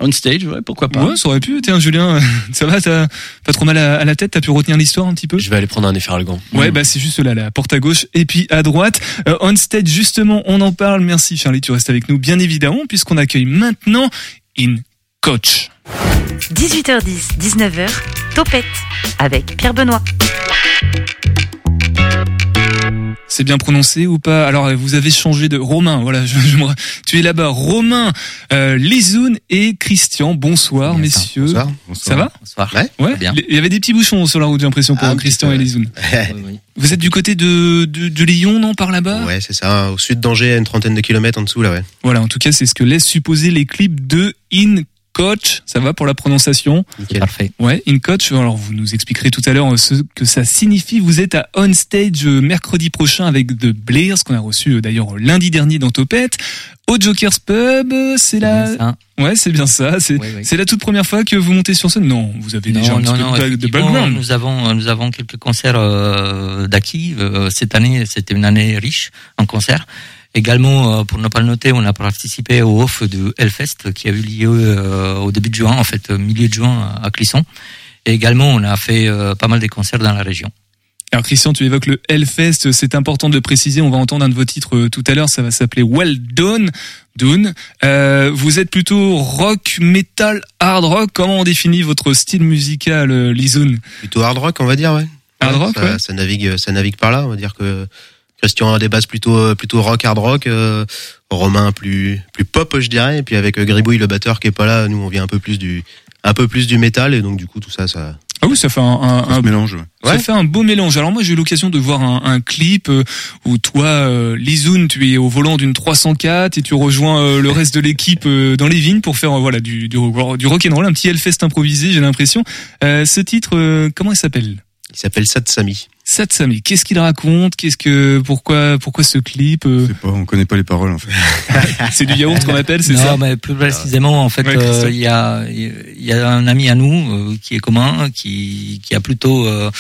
On stage, ouais, pourquoi pas. Ouais, ça aurait pu. Tiens, Julien, ça va T'as pas trop mal à, à la tête T'as pu retenir l'histoire un petit peu? Je vais aller prendre un efferalgan. Ouais, bah c'est juste là, la porte à gauche et puis à droite. Euh, on stage, justement, on en parle. Merci Charlie, tu restes avec nous, bien évidemment, puisqu'on accueille maintenant In Coach. 18h10, 19h, Topette avec Pierre Benoît. C'est bien prononcé ou pas Alors vous avez changé de Romain. Voilà, je, je me- tu es là-bas. Romain, euh, Lizoun et Christian. Bonsoir, messieurs. Bonsoir. Ça va Bonsoir. Ouais. Ouais. bien. Il y avait des petits bouchons sur la route, j'ai l'impression pour Ah, Christian et. Lizoun. Vous êtes du côté de de, de Lyon, non, par là-bas Ouais, c'est ça. Au sud d'Angers, à une trentaine de kilomètres en dessous, là, ouais. Voilà. En tout cas, c'est ce que laissent supposer les clips de In Coach. Ça va pour la prononciation Nickel. Parfait. Ouais, in coach. Alors vous nous expliquerez tout à l'heure euh, ce que ça signifie. Vous êtes à On Stage euh, mercredi prochain avec The Blairs qu'on a reçu euh, d'ailleurs lundi dernier dans Topette. Au Joker's Pub, c'est la. Ouais, c'est bien ça. C'est Oui, oui. c'est la toute première fois que vous montez sur scène. Non, vous avez déjà Non, un petit non, peu de, background. Nous avons, nous avons quelques concerts euh, d'acquis. Cette année, c'était une année riche en concerts. Également, euh, pour ne pas le noter, on a participé au off de Hellfest qui a eu lieu euh, au début de juin, en fait, euh, milieu de juin à Clisson. Et également, on a fait euh, pas mal de concerts dans la région. Alors Christian, tu évoques le Hellfest, c'est important de le préciser, on va entendre un de vos titres tout à l'heure, ça va s'appeler Well Done. Dune. Euh, vous êtes plutôt rock, metal, hard rock, comment on définit votre style musical, Lizoun? Plutôt hard rock, on va dire, ouais. Hard Ouais, rock, ça, ouais. ça navigue, ça navigue par là. On va dire que Christian a des bases plutôt, euh, plutôt rock, hard rock. euh, Romain plus, plus pop, je dirais. Et puis avec euh, Gribouille, le batteur qui est pas là, nous on vient un peu plus du, un peu plus du métal. Et donc du coup tout ça, ça. Ah oui, ça fait un, un, un- mélange. ça Ouais. fait un beau mélange. Alors moi j'ai eu l'occasion de voir un, un clip euh, où toi, euh, Lizoun, tu es au volant d'une 304 et tu rejoins euh, le reste de l'équipe euh, dans les vignes pour faire euh, voilà du, du, du rock and roll, un petit Hellfest improvisé, j'ai l'impression. Euh, ce titre, euh, comment il s'appelle? Il s'appelle Satsami. Satsami. Qu'est-ce qu'il raconte? Qu'est-ce que pourquoi pourquoi ce clip? Euh, pas, on connaît pas les paroles en fait. C'est du yaourt qu'on appelle, c'est non, ça? mais plus précisément, en fait, Ouais, euh, il y a il y a un ami à nous euh, qui est commun, qui qui a plutôt euh,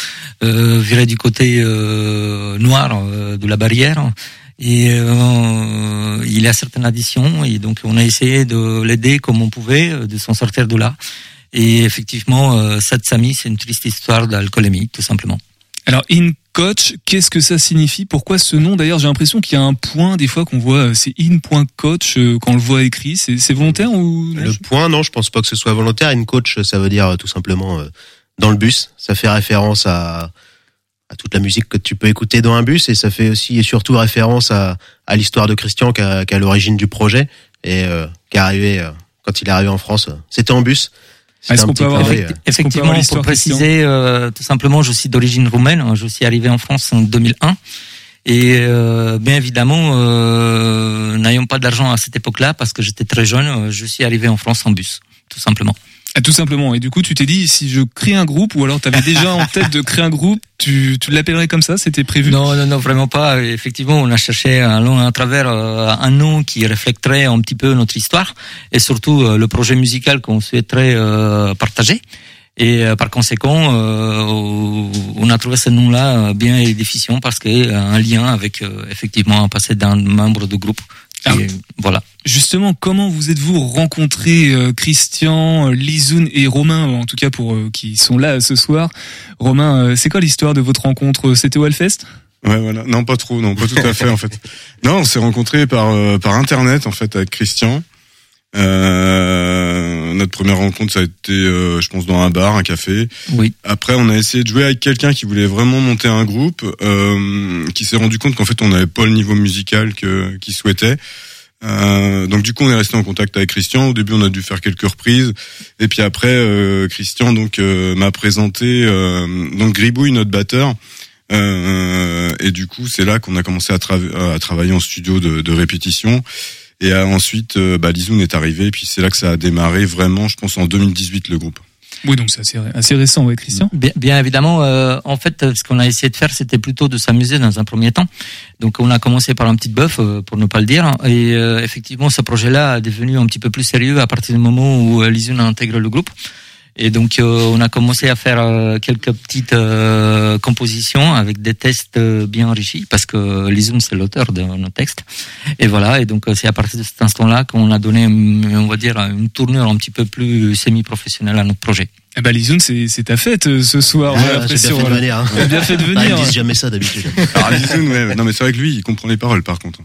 euh, viré du côté euh, noir euh, de la barrière. Et euh, il a certaines additions et donc on a essayé de l'aider comme on pouvait, de s'en sortir de là. Et effectivement, euh, Satsami, c'est une triste histoire d'alcoolémie, tout simplement. Alors in coach, qu'est-ce que ça signifie? Pourquoi ce nom? D'ailleurs, j'ai l'impression qu'il y a un point des fois qu'on voit, euh, c'est in.coach euh, quand on le voit écrit. C'est c'est volontaire ou non Le point, non, je pense pas que ce soit volontaire. Une coach, ça veut dire tout simplement euh, dans le bus. Ça fait référence à, à toute la musique que tu peux écouter dans un bus et ça fait aussi et surtout référence à, à l'histoire de Christian qui a, qui a l'origine du projet et euh, qui est arrivé euh, quand il est arrivé en France. C'était en bus. Est-ce qu'on peut avoir- Effectivement, avoir pour préciser, euh, tout simplement, je suis d'origine roumaine. Je suis arrivé en France en 2001. Et euh, bien évidemment, euh, n'ayant pas d'argent à cette époque-là, parce que j'étais très jeune, euh, je suis arrivé en France en bus, tout simplement. Ah, Tout simplement. Et du coup, tu t'es dit, si je crée un groupe, ou alors tu avais déjà en tête de créer un groupe, tu, tu l'appellerais comme ça C'était prévu? Non, non, non, vraiment pas. Effectivement, on a cherché un long à travers euh, un nom qui reflèterait un petit peu notre histoire et surtout euh, le projet musical qu'on souhaiterait euh, partager. Et par conséquent, on a trouvé ce nom-là bien déficient parce qu'il y a un lien avec effectivement un passé d'un membre de groupe. Ah. est- voilà. Justement, comment vous êtes-vous rencontrés, euh, Christian, euh, Lizoun et Romain, en tout cas pour euh, qui sont là ce soir? Romain, euh, c'est quoi l'histoire de votre rencontre? C'était au Hellfest? Ouais, voilà. Non, pas trop, non, pas tout à fait en fait. Non, on s'est rencontrés par euh, par internet en fait avec Christian. Euh, notre première rencontre, ça a été, euh, je pense, dans un bar, un café. Oui. Après, on a essayé de jouer avec quelqu'un qui voulait vraiment monter un groupe, euh, qui s'est rendu compte qu'en fait, on n'avait pas le niveau musical que qu'il souhaitait. Euh, donc du coup, on est resté en contact avec Christian. Au début, on a dû faire quelques reprises, et puis après, euh, Christian donc euh, m'a présenté euh, donc Gribouille, notre batteur. Euh, et du coup, c'est là qu'on a commencé à, trava- à travailler en studio de, de répétition. Et euh, ensuite, euh, bah, Lizoun est arrivé, et puis c'est là que ça a démarré vraiment, je pense, en 2018 le groupe. Oui, donc c'est assez, assez récent, ouais, Christian. Bien, bien évidemment, euh, en fait, ce qu'on a essayé de faire, c'était plutôt de s'amuser dans un premier temps. Donc, on a commencé par un petit bœuf, euh, pour ne pas le dire. Et euh, effectivement, ce projet-là est devenu un petit peu plus sérieux à partir du moment où Lisun intègre le groupe. Et donc, euh, on a commencé à faire euh, quelques petites euh, compositions avec des tests bien enrichis, parce que Lisun, c'est l'auteur de nos textes. Et voilà, et donc c'est à partir de cet instant-là qu'on a donné, hum, on va dire, une tournure un petit peu plus semi-professionnelle à notre projet. Eh ben, Lizoun, c'est c'est ta fête euh, ce soir. Ah, j'ai l'impression, bien fait de venir. hein. T'as bien fait de Ah, venir. ils disent jamais ça d'habitude. Alors Lizoun, ouais, non mais c'est vrai que lui, il comprend les paroles par contre.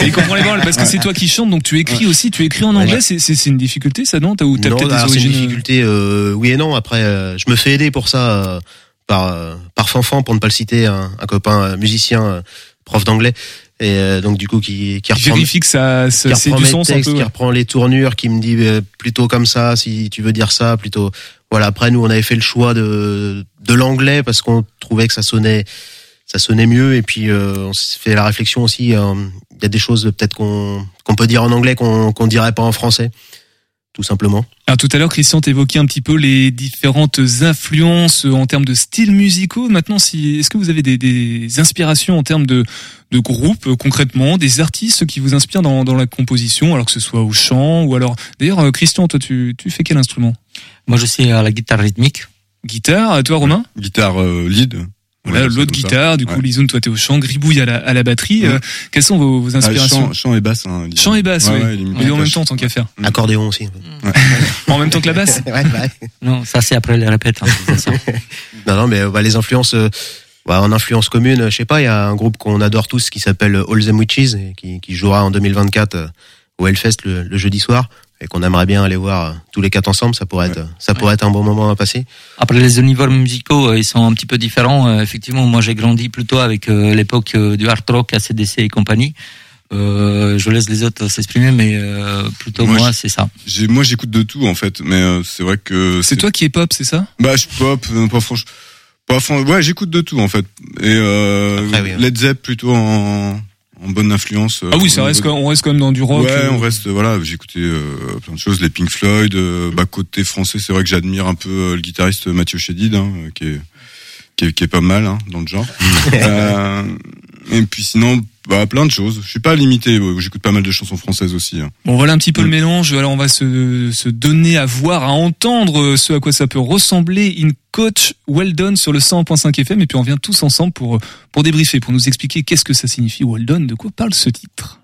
Il comprend les paroles parce que c'est toi qui chantes, donc tu écris aussi. Tu écris en anglais, c'est c'est c'est une difficulté, ça non? T'as ou t'as Non, peut-être des alors, c'est une origines. difficulté, euh, oui et non. Après, euh, je me fais aider pour ça euh, par euh, par Fanfan, pour ne pas le citer, un, un copain euh, musicien, euh, prof d'anglais, et euh, donc du coup qui qui Je reprend, vérifie que ça, qui ça c'est reprend du sens un peu. qui reprend les tournures, qui me dit euh, plutôt comme ça, si tu veux dire ça, plutôt. Voilà. Après, nous, on avait fait le choix de de l'anglais parce qu'on trouvait que ça sonnait ça sonnait mieux et puis euh, on s'est fait la réflexion aussi euh, il y a des choses peut-être qu'on qu'on peut dire en anglais qu'on qu'on dirait pas en français tout simplement Alors tout à l'heure, Christian t'évoquait un petit peu les différentes influences en termes de styles musicaux. Maintenant, si est-ce que vous avez des, des inspirations en termes de de groupes concrètement, des artistes qui vous inspirent dans dans la composition, alors que ce soit au chant ou alors. D'ailleurs, euh, Christian, toi, tu tu fais quel instrument? Moi, je suis à la guitare rythmique. Guitare. Toi, Romain? Guitare euh, lead. Voilà, l'autre guitare, du coup, Ouais. Lizoun, toi t'es au chant, Gribouille à la, à la batterie. Euh, quelles sont vos, vos Ah, inspirations chant, chant et basse. Hein. Chant et basse, oui. en même temps, tant qu'à faire. accordéon aussi En même temps que la basse ouais, ouais. Non, ça c'est après les répètes. hein, non non mais bah, les influences euh, bah, en influence commune je sais pas il y a un groupe qu'on adore tous qui s'appelle All Them Witches et qui qui jouera en 2024 euh, au Hellfest le, le jeudi soir et qu'on aimerait bien aller voir tous les quatre ensemble ça pourrait être ça pourrait être un bon moment à passer Après les univers musicaux, euh, ils sont un petit peu différents. Euh, effectivement, moi j'ai grandi plutôt avec euh, l'époque du hard rock, ACDC et compagnie. Euh, je laisse les autres s'exprimer, mais euh, plutôt Moi, c'est ça. J'ai, moi, j'écoute de tout en fait, mais euh, c'est vrai que C'est toi qui es pop, c'est ça? Bah, je pop, euh, pas franchement. Pas fran- ouais, j'écoute de tout en fait. Et euh, Après, oui. Led Zepp plutôt en, en bonne influence. euh, Ah oui, ça reste, quand- on reste quand même dans du rock. Ouais, on reste voilà. J'ai écouté euh, plein de choses, les Pink Floyd. Euh, bah côté français, c'est vrai que j'admire un peu euh, le guitariste Mathieu Chédid, hein, qui est qui est, qui est pas mal hein, dans le genre. euh, et puis sinon, bah plein de choses. Je suis pas limité. ouais, J'écoute pas mal de chansons françaises aussi. hein. Bon, voilà un petit peu Mm. le mélange. Alors, on va se, se donner à voir, à entendre euh, ce à quoi ça peut ressembler. In coach well done sur le 100.5 FM. Et puis, on vient tous ensemble pour, pour débriefer, pour nous expliquer qu'est-ce que ça signifie well done, de quoi parle ce titre?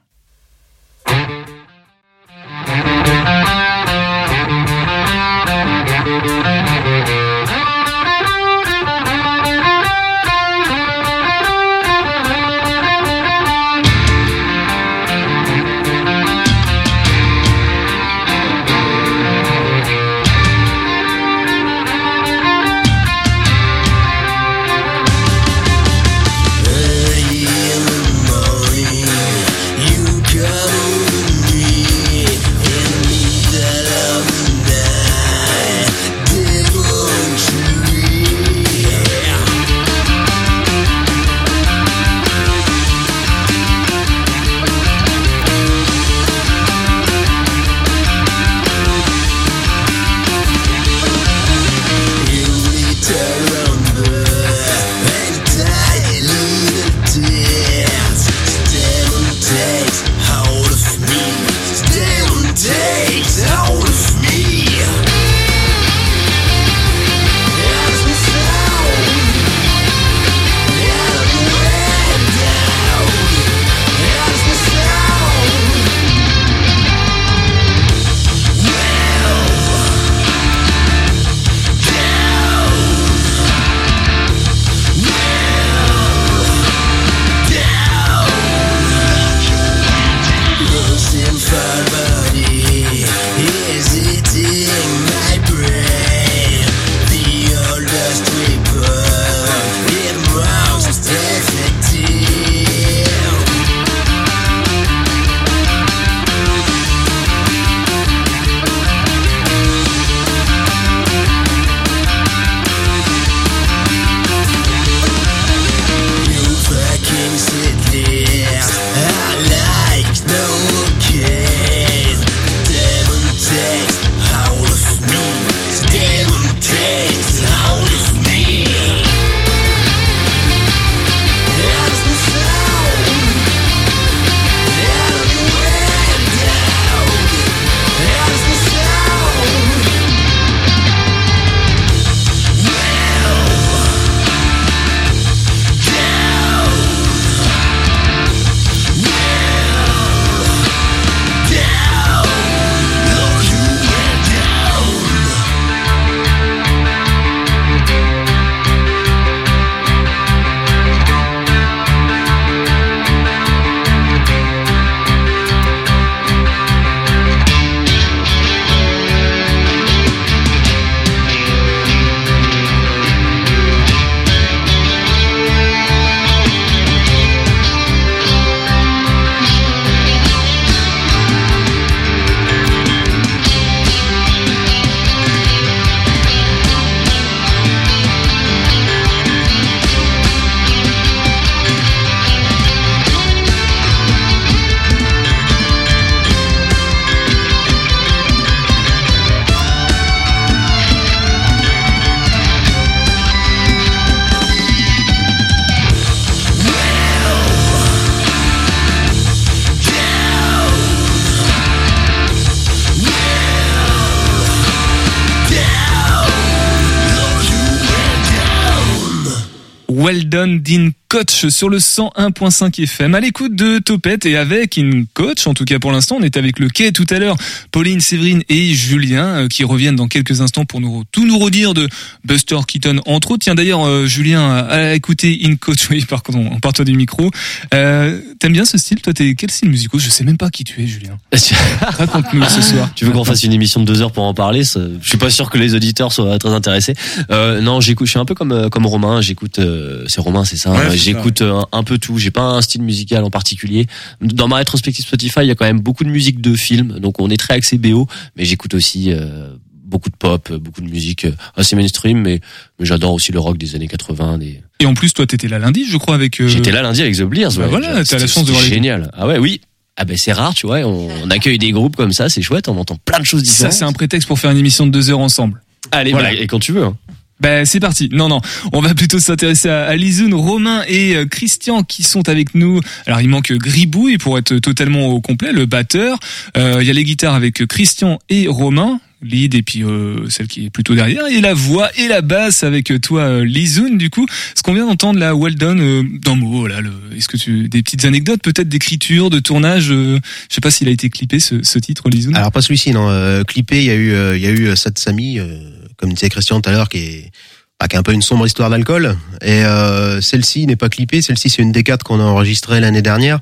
Well Done d'In Coach sur le 101.5 FM à l'écoute de Topette et avec In Coach. En tout cas pour l'instant, on est avec le quai tout à l'heure. Pauline, Séverine et Julien euh, qui reviennent dans quelques instants pour nous tout nous redire de Buster Keaton entre autres. Tiens d'ailleurs euh, Julien a écouté In Coach. Oui, par contre, on part toi du micro. Euh, T'aimes bien ce style Toi, t'es quel style musical? Je sais même pas qui tu es, Julien. Raconte-nous ce soir. Tu veux qu'on fasse une émission de deux heures pour en parler? Je suis pas sûr que les auditeurs soient très intéressés. Euh, non, j'écoute. Je suis un peu comme euh, comme Romain. J'écoute. Euh, c'est Romain, c'est ça. Ouais, c'est j'écoute ça, euh, un, peu tout. J'ai pas un style musical en particulier. Dans ma rétrospective Spotify, il y a quand même beaucoup de musique de films. Donc on est très axé BO, mais j'écoute aussi. euh, beaucoup de pop, beaucoup de musique euh, assez mainstream, mais, mais j'adore aussi le rock des années 80. Des... Et en plus, toi, t'étais là lundi, je crois, avec. euh, J'étais là lundi avec The Blears. Bah ouais. voilà, t'as la chance de voir les génial. Ah ouais, oui. Ah ben c'est rare, tu vois. On, on accueille des groupes comme ça, c'est chouette. On entend plein de choses Ça, différentes. c'est un prétexte pour faire une émission de deux heures ensemble. Allez, Voilà. bah, et quand tu veux. hein. Ben c'est parti. Non non, on va plutôt s'intéresser à, à Romain et euh, Christian qui sont avec nous. Alors il manque Gribouille pour être totalement au complet, le batteur. Euh, Il y a les guitares avec Christian et Romain, lead et puis euh, celle qui est plutôt derrière et la voix et la basse avec toi euh, Lizoun. Du coup, ce qu'on vient d'entendre là, euh, d'un mot là. le- Est-ce que tu des petites anecdotes peut-être d'écriture, de tournage euh, Je sais pas s'il a été clippé ce, ce titre Lizoun. Alors pas celui-ci, non. Euh, clippé, il y a eu, euh, il y a eu euh, Satsami, euh, comme disait Christian tout à l'heure, qui est, bah, qui un peu une sombre histoire d'alcool. Et euh, celle-ci n'est pas clippée. Celle-ci, c'est une des quatre qu'on a enregistrée l'année dernière.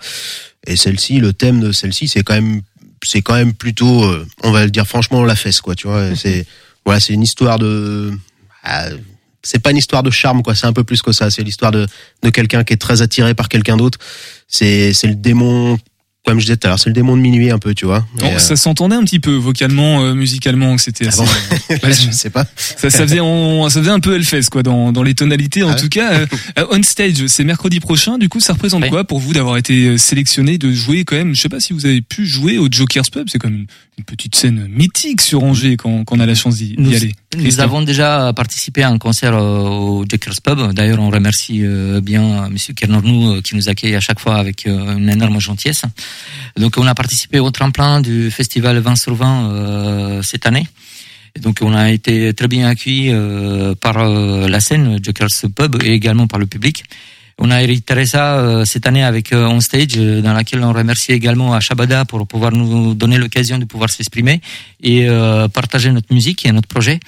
Et celle-ci, le thème de celle-ci, c'est quand même, c'est quand même plutôt, euh, on va le dire franchement, la fesse, quoi. Tu vois, c'est, voilà, c'est une histoire de. ah, c'est pas une histoire de charme, quoi. C'est un peu plus que ça. C'est l'histoire de, de quelqu'un qui est très attiré par quelqu'un d'autre. C'est, c'est le démon. Comme je disais tout à l'heure, c'est le démon de minuit un peu, tu vois. Bon, Et, euh, Ça s'entendait un petit peu vocalement, euh, musicalement, que c'était assez. Ouais, je sais pas. Ça, ça faisait, on, ça faisait un peu Hellfest quoi dans, dans les tonalités. En Ah ouais. tout cas, euh, euh, on stage, c'est mercredi prochain. Du coup, ça représente Ouais. quoi pour vous d'avoir été euh, sélectionné, de jouer quand même Je sais pas si vous avez pu jouer au Joker's Pub. C'est comme une, une petite scène mythique sur Angers quand, quand on a la chance d'y aller. Nous avons déjà participé à un concert euh, au Jackers Pub. D'ailleurs, on remercie euh, bien Monsieur Kernornou euh, qui nous accueille à chaque fois avec euh, une énorme gentillesse. Donc, on a participé au tremplin du festival 20 sur 20 euh, cette année. Et donc, on a été très bien accueillis euh, par euh, la scène Jackers Pub et également par le public. On a réitéré ça euh, cette année avec euh, On Stage, euh, dans laquelle on remercie également à Shabada pour pouvoir nous donner l'occasion de pouvoir s'exprimer et euh, partager notre musique et notre projet.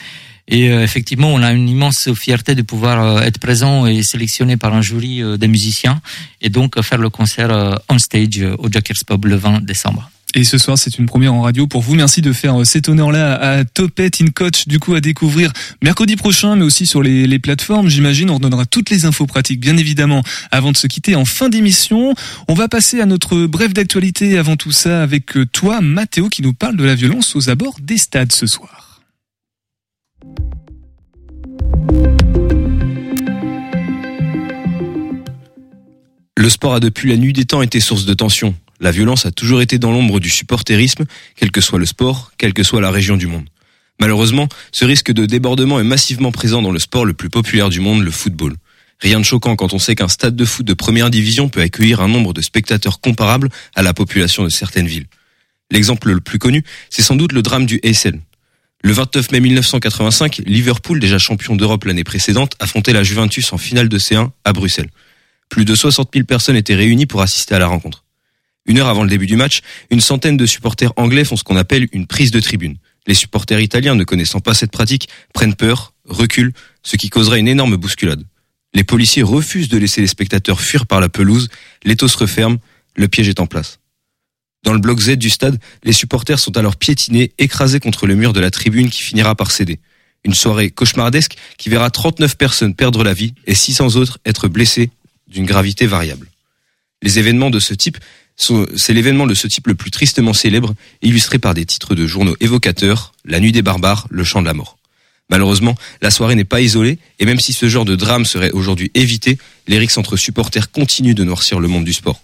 Et euh, effectivement, on a une immense fierté de pouvoir euh, être présent et sélectionné par un jury des musiciens et donc faire le concert On Stage au Jackers Pub le 20 décembre. Et ce soir, c'est une première en radio pour vous. Merci de faire euh, cet honneur-là à Topette in Coach, du coup, à découvrir mercredi prochain, mais aussi sur les, plateformes. J'imagine, on redonnera toutes les infos pratiques, bien évidemment, avant de se quitter en fin d'émission. On va passer à notre bref d'actualité avant tout ça avec euh, toi, Mathéo, qui nous parle de la violence aux abords des stades ce soir. Le sport a depuis la nuit des temps été source de tension. La violence a toujours été dans l'ombre du supporterisme, quel que soit le sport, quelle que soit la région du monde. Malheureusement, ce risque de débordement est massivement présent dans le sport le plus populaire du monde, le football. Rien de choquant quand on sait qu'un stade de foot de première division peut accueillir un nombre de spectateurs comparable à la population de certaines villes. L'exemple le plus connu, c'est sans doute le drame du Essen. Le 29 mai 1985, Liverpool, déjà champion d'Europe l'année précédente, affrontait la Juventus en finale de C1 à Bruxelles. Plus de 60 000 personnes étaient réunies pour assister à la rencontre. Une heure avant le début du match, une centaine de supporters anglais font ce qu'on appelle une prise de tribune. Les supporters italiens, ne connaissant pas cette pratique, prennent peur, reculent, ce qui causerait une énorme bousculade. Les policiers refusent de laisser les spectateurs fuir par la pelouse, l'étau se referme, le piège est en place. Dans le bloc Z du stade, les supporters sont alors piétinés, écrasés contre le mur de la tribune qui finira par céder. Une soirée cauchemardesque qui verra 39 personnes perdre la vie et 600 autres être blessées d'une gravité variable. Les événements de ce type c'est l'événement de ce type le plus tristement célèbre, illustré par des titres de journaux évocateurs, La nuit des barbares, Le chant de la mort. Malheureusement, la soirée n'est pas isolée, et même si ce genre de drame serait aujourd'hui évité, les rixes entre supporters continuent de noircir le monde du sport.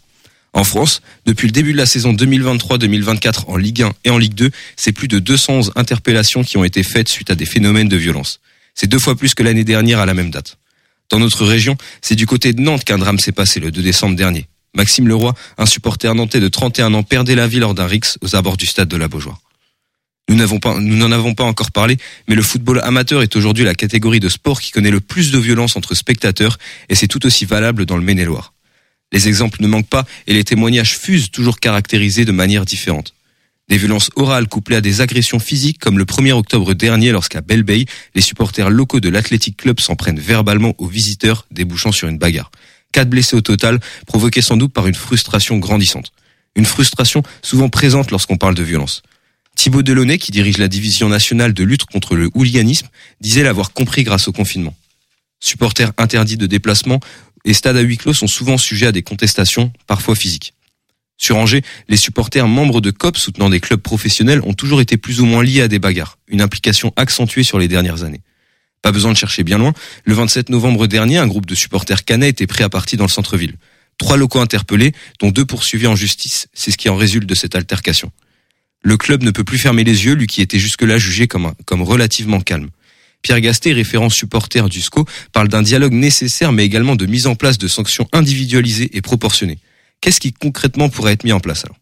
En France, depuis le début de la saison 2023-2024 en Ligue 1 et en Ligue 2, c'est plus de 211 interpellations qui ont été faites suite à des phénomènes de violence. C'est deux fois plus que l'année dernière à la même date. Dans notre région, c'est du côté de Nantes qu'un drame s'est passé le 2 décembre dernier. Maxime Leroy, un supporter nantais de 31 ans, perdait la vie lors d'un rix aux abords du stade de la Beaujoire. Nous n'en avons pas encore parlé, mais le football amateur est aujourd'hui la catégorie de sport qui connaît le plus de violence entre spectateurs, et c'est tout aussi valable dans le Maine-et-Loire. Les exemples ne manquent pas, et les témoignages fusent toujours caractérisés de manière différente. Des violences orales couplées à des agressions physiques, comme le 1er octobre dernier lorsqu'à Belle les supporters locaux de l'Athletic Club s'en prennent verbalement aux visiteurs, débouchant sur une bagarre. Quatre blessés au total, provoqués sans doute par une frustration grandissante. Une frustration souvent présente lorsqu'on parle de violence. Thibaut Delaunay, qui dirige la division nationale de lutte contre le hooliganisme, disait l'avoir compris grâce au confinement. Supporters interdits de déplacement et stades à huis clos sont souvent sujets à des contestations, parfois physiques. Sur Angers, les supporters membres de COP soutenant des clubs professionnels ont toujours été plus ou moins liés à des bagarres, une implication accentuée sur les dernières années. Pas besoin de chercher bien loin, le 27 novembre dernier, un groupe de supporters canais était pris à partie dans le centre-ville. Trois locaux interpellés, dont deux poursuivis en justice, c'est ce qui en résulte de cette altercation. Le club ne peut plus fermer les yeux, lui qui était jusque-là jugé comme relativement calme. Pierre Gasté, référent supporter du SCO, parle d'un dialogue nécessaire mais également de mise en place de sanctions individualisées et proportionnées. Qu'est-ce qui concrètement pourrait être mis en place alors?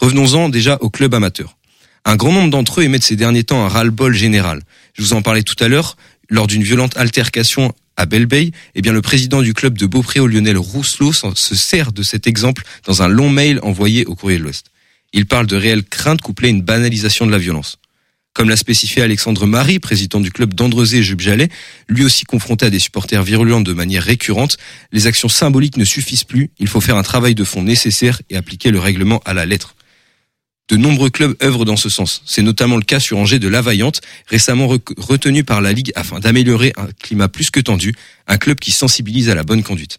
Revenons-en déjà au club amateur. Un grand nombre d'entre eux émettent ces derniers temps un ras-le-bol général. Je vous en parlais tout à l'heure, lors d'une violente altercation à Belle Bay, eh bien le président du club de Beaupré, Lionel Rousselot, se sert de cet exemple dans un long mail envoyé au courrier de l'Ouest. Il parle de réelles craintes couplées à une banalisation de la violence. Comme l'a spécifié Alexandre Marie, président du club d'Andrezé et Jules lui aussi confronté à des supporters virulents de manière récurrente, les actions symboliques ne suffisent plus, il faut faire un travail de fond nécessaire et appliquer le règlement à la lettre. De nombreux clubs œuvrent dans ce sens. C'est notamment le cas sur Angers de Lavaillante, récemment retenu par la Ligue afin d'améliorer un climat plus que tendu, un club qui sensibilise à la bonne conduite.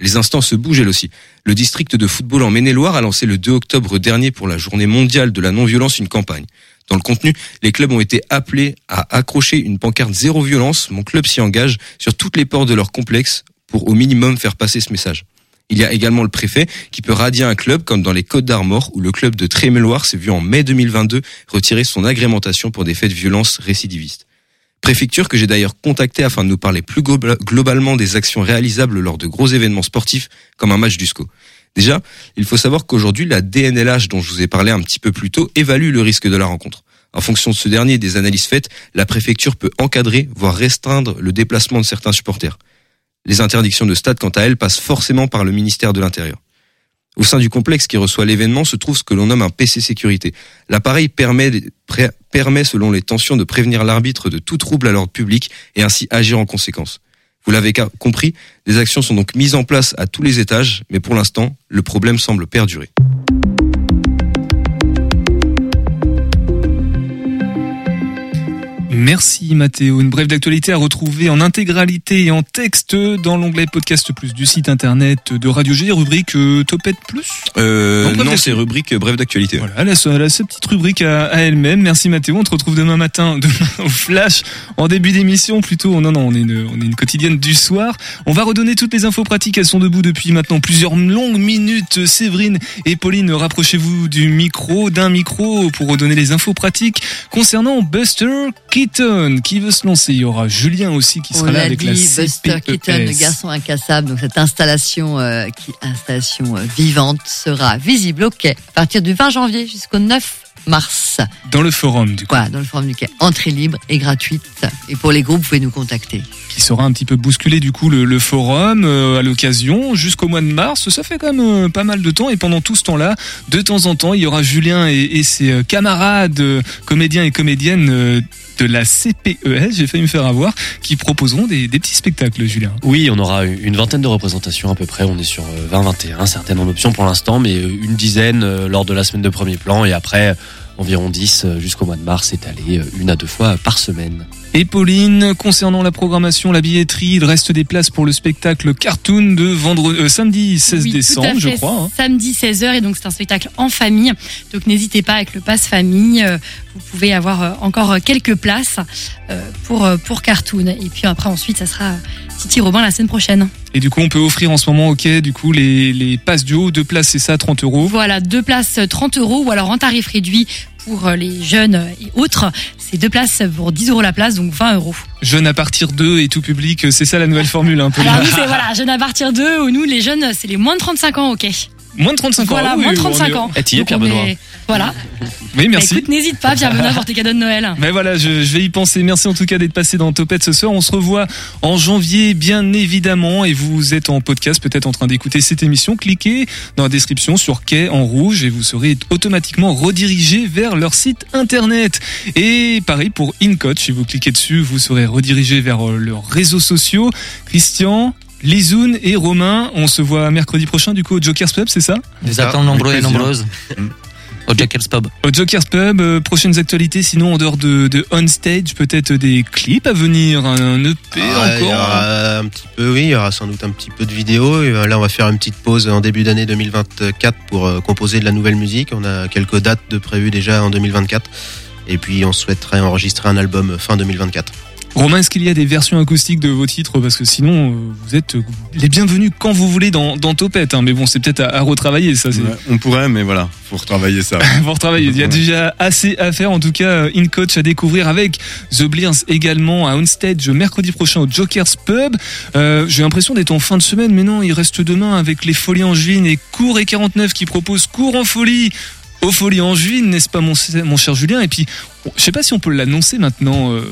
Les instants se bougent elles aussi. Le district de football en Maine-et-Loire a lancé le 2 octobre dernier pour la journée mondiale de la non-violence une campagne. Dans le contenu, les clubs ont été appelés à accrocher une pancarte zéro violence. Mon club s'y engage sur toutes les portes de leur complexe pour au minimum faire passer ce message. Il y a également le préfet qui peut radier un club comme dans les Côtes d'Armor où le club de Tréméloire s'est vu en mai 2022 retirer son agrémentation pour des faits de violence récidivistes. Préfecture que j'ai d'ailleurs contacté afin de nous parler plus glo- globalement des actions réalisables lors de gros événements sportifs comme un match du SCO. Déjà, il faut savoir qu'aujourd'hui, la DNLH dont je vous ai parlé un petit peu plus tôt évalue le risque de la rencontre. En fonction de ce dernier et des analyses faites, la préfecture peut encadrer, voire restreindre le déplacement de certains supporters. Les interdictions de stade, quant à elles, passent forcément par le ministère de l'Intérieur. Au sein du complexe qui reçoit l'événement se trouve ce que l'on nomme un PC sécurité. L'appareil permet, selon les tensions, de prévenir l'arbitre de tout trouble à l'ordre public et ainsi agir en conséquence. Vous l'avez compris, des actions sont donc mises en place à tous les étages, mais pour l'instant, le problème semble perdurer. Merci Mathéo. Une brève d'actualité à retrouver en intégralité et en texte dans l'onglet Podcast Plus du site internet de Radio G, rubrique euh, Topette Plus. Euh, Non, non, c'est rubrique bref d'actualité. Voilà, elle a, ce- elle a sa petite rubrique à, à elle-même. Merci Mathéo. On te retrouve demain matin, demain au flash, en début d'émission plutôt. Non, non, on est, une, on est une quotidienne du soir. On va redonner toutes les infos pratiques. Elles sont debout depuis maintenant plusieurs longues minutes. Séverine et Pauline, rapprochez-vous du micro, d'un micro pour redonner les infos pratiques concernant Buster Keaton qui veut se lancer? Il y aura Julien aussi qui On sera là avec dit, la Buster Keaton, le garçon incassable, donc cette installation, euh, qui, installation euh, vivante sera visible au quai à partir du 20 janvier jusqu'au 9 mars. Dans le forum, du coup. Voilà, dans le forum du quai. Entrée libre et gratuite. Et pour les groupes, vous pouvez nous contacter. qui sera un petit peu bousculé du coup le, le forum euh, à l'occasion jusqu'au mois de mars. Ça fait quand même euh, pas mal de temps et pendant tout ce temps-là, de temps en temps, il y aura Julien et, et ses camarades euh, comédiens et comédiennes de la CPES, j'ai failli me faire avoir, qui proposeront des, des petits spectacles, Julien. Oui, on aura une vingtaine de représentations à peu près. On est sur euh, 20-21, certaines en option pour l'instant, mais euh, une dizaine euh, lors de la semaine de premier plan et après euh, environ 10 euh, jusqu'au mois de mars étalé euh, une à deux fois par semaine. Et Pauline, concernant la programmation, la billetterie, il reste des places pour le spectacle Cartoon de vendredi, euh, samedi 16 Oui, tout à décembre, je crois. hein. Samedi 16h et donc c'est un spectacle en famille. Donc n'hésitez pas avec le pass famille, euh, vous pouvez avoir euh, encore quelques places euh, pour euh, pour Cartoon et puis après ensuite ça sera Titi Robin la semaine prochaine. Et du coup, on peut offrir en ce moment, ok, du coup, les, les passes duo, deux places, c'est ça, 30 euros. Voilà, deux places euh, 30 euros ou alors en tarif réduit pour euh, les jeunes et autres, c'est deux places pour 10 euros la place, donc 20 euros. Jeunes à partir d'eux et tout public, c'est ça la nouvelle formule, un peu. Alors nous c'est voilà, jeunes à partir d'eux ou nous les jeunes c'est les moins de 35 ans, ok. Moins de 35 ans. Voilà, oui, moins de on 35 est- ans. Eh, t'y es, Donc, Pierre Benoît est- Voilà. Oui, Bah, merci. écoute, n'hésite pas, Pierre Benoît, pour tes cadeaux de Noël. Mais voilà, je, je vais y penser. Merci en tout cas d'être passé dans Topette ce soir. On se revoit en janvier, bien évidemment. Et vous êtes en podcast, peut-être en train d'écouter cette émission. Cliquez dans la description sur Quai en rouge et vous serez automatiquement redirigé vers leur site internet. Et pareil pour InCoach. Si vous cliquez dessus, vous serez redirigé vers euh, leurs réseaux sociaux. Christian, Lizoun et Romain, on se voit mercredi prochain du coup au Joker's Pub, c'est ça? Nous attendons nombreux et nombreuses. Au Joker's Pub. Au Joker's Pub, euh, prochaines actualités, sinon en dehors de, de On Stage, peut-être des clips à venir, un EP Ah, il y encore. aura un petit peu, oui, il y aura sans doute un petit peu de vidéos. Et euh, là, on va faire une petite pause en début d'année 2024 pour euh, composer de la nouvelle musique. On a quelques dates de prévues déjà en 2024. Et puis, on souhaiterait enregistrer un album fin 2024. Romain, est-ce qu'il y a des versions acoustiques de vos titres? Parce que sinon, euh, vous êtes euh, les bienvenus quand vous voulez dans, dans Topette. hein. Mais bon, c'est peut-être à, à retravailler, ça. Ouais, on pourrait, mais voilà, faut retravailler ça. Vous retravaillez. Il y a déjà assez à faire. En tout cas, euh, In Coach à découvrir avec The Blears également à Onstage mercredi prochain au Joker's Pub. Euh, J'ai l'impression d'être en fin de semaine, mais non, il reste demain avec les Folies Angevines et Cours et 49 qui proposent Cours en folie aux Folies Angevines, n'est-ce pas mon, cher Julien? Et puis, je sais pas si on peut l'annoncer maintenant, euh,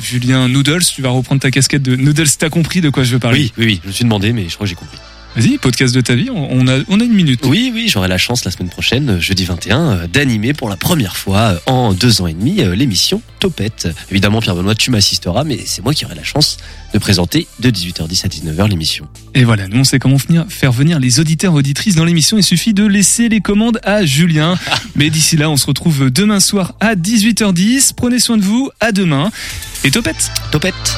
Julien Noodles, tu vas reprendre ta casquette de Noodles, t'as compris de quoi je veux parler? Oui, oui, oui, je me suis demandé, mais je crois que j'ai compris. Vas-y, podcast de ta vie, on a, on a une minute. Oui, oui, j'aurai la chance la semaine prochaine, euh, jeudi 21, euh, d'animer pour la première fois euh, en deux ans et demi l'émission Topette. Évidemment, Pierre Benoît, tu m'assisteras, mais c'est moi qui aurai la chance de présenter de 18h10 à 19h l'émission. Et voilà, nous on sait comment venir- faire venir les auditeurs auditrices dans l'émission. Il suffit de laisser les commandes à Julien. Mais d'ici là, on se retrouve demain soir à 18h10. Prenez soin de vous. À demain. Et topette Topette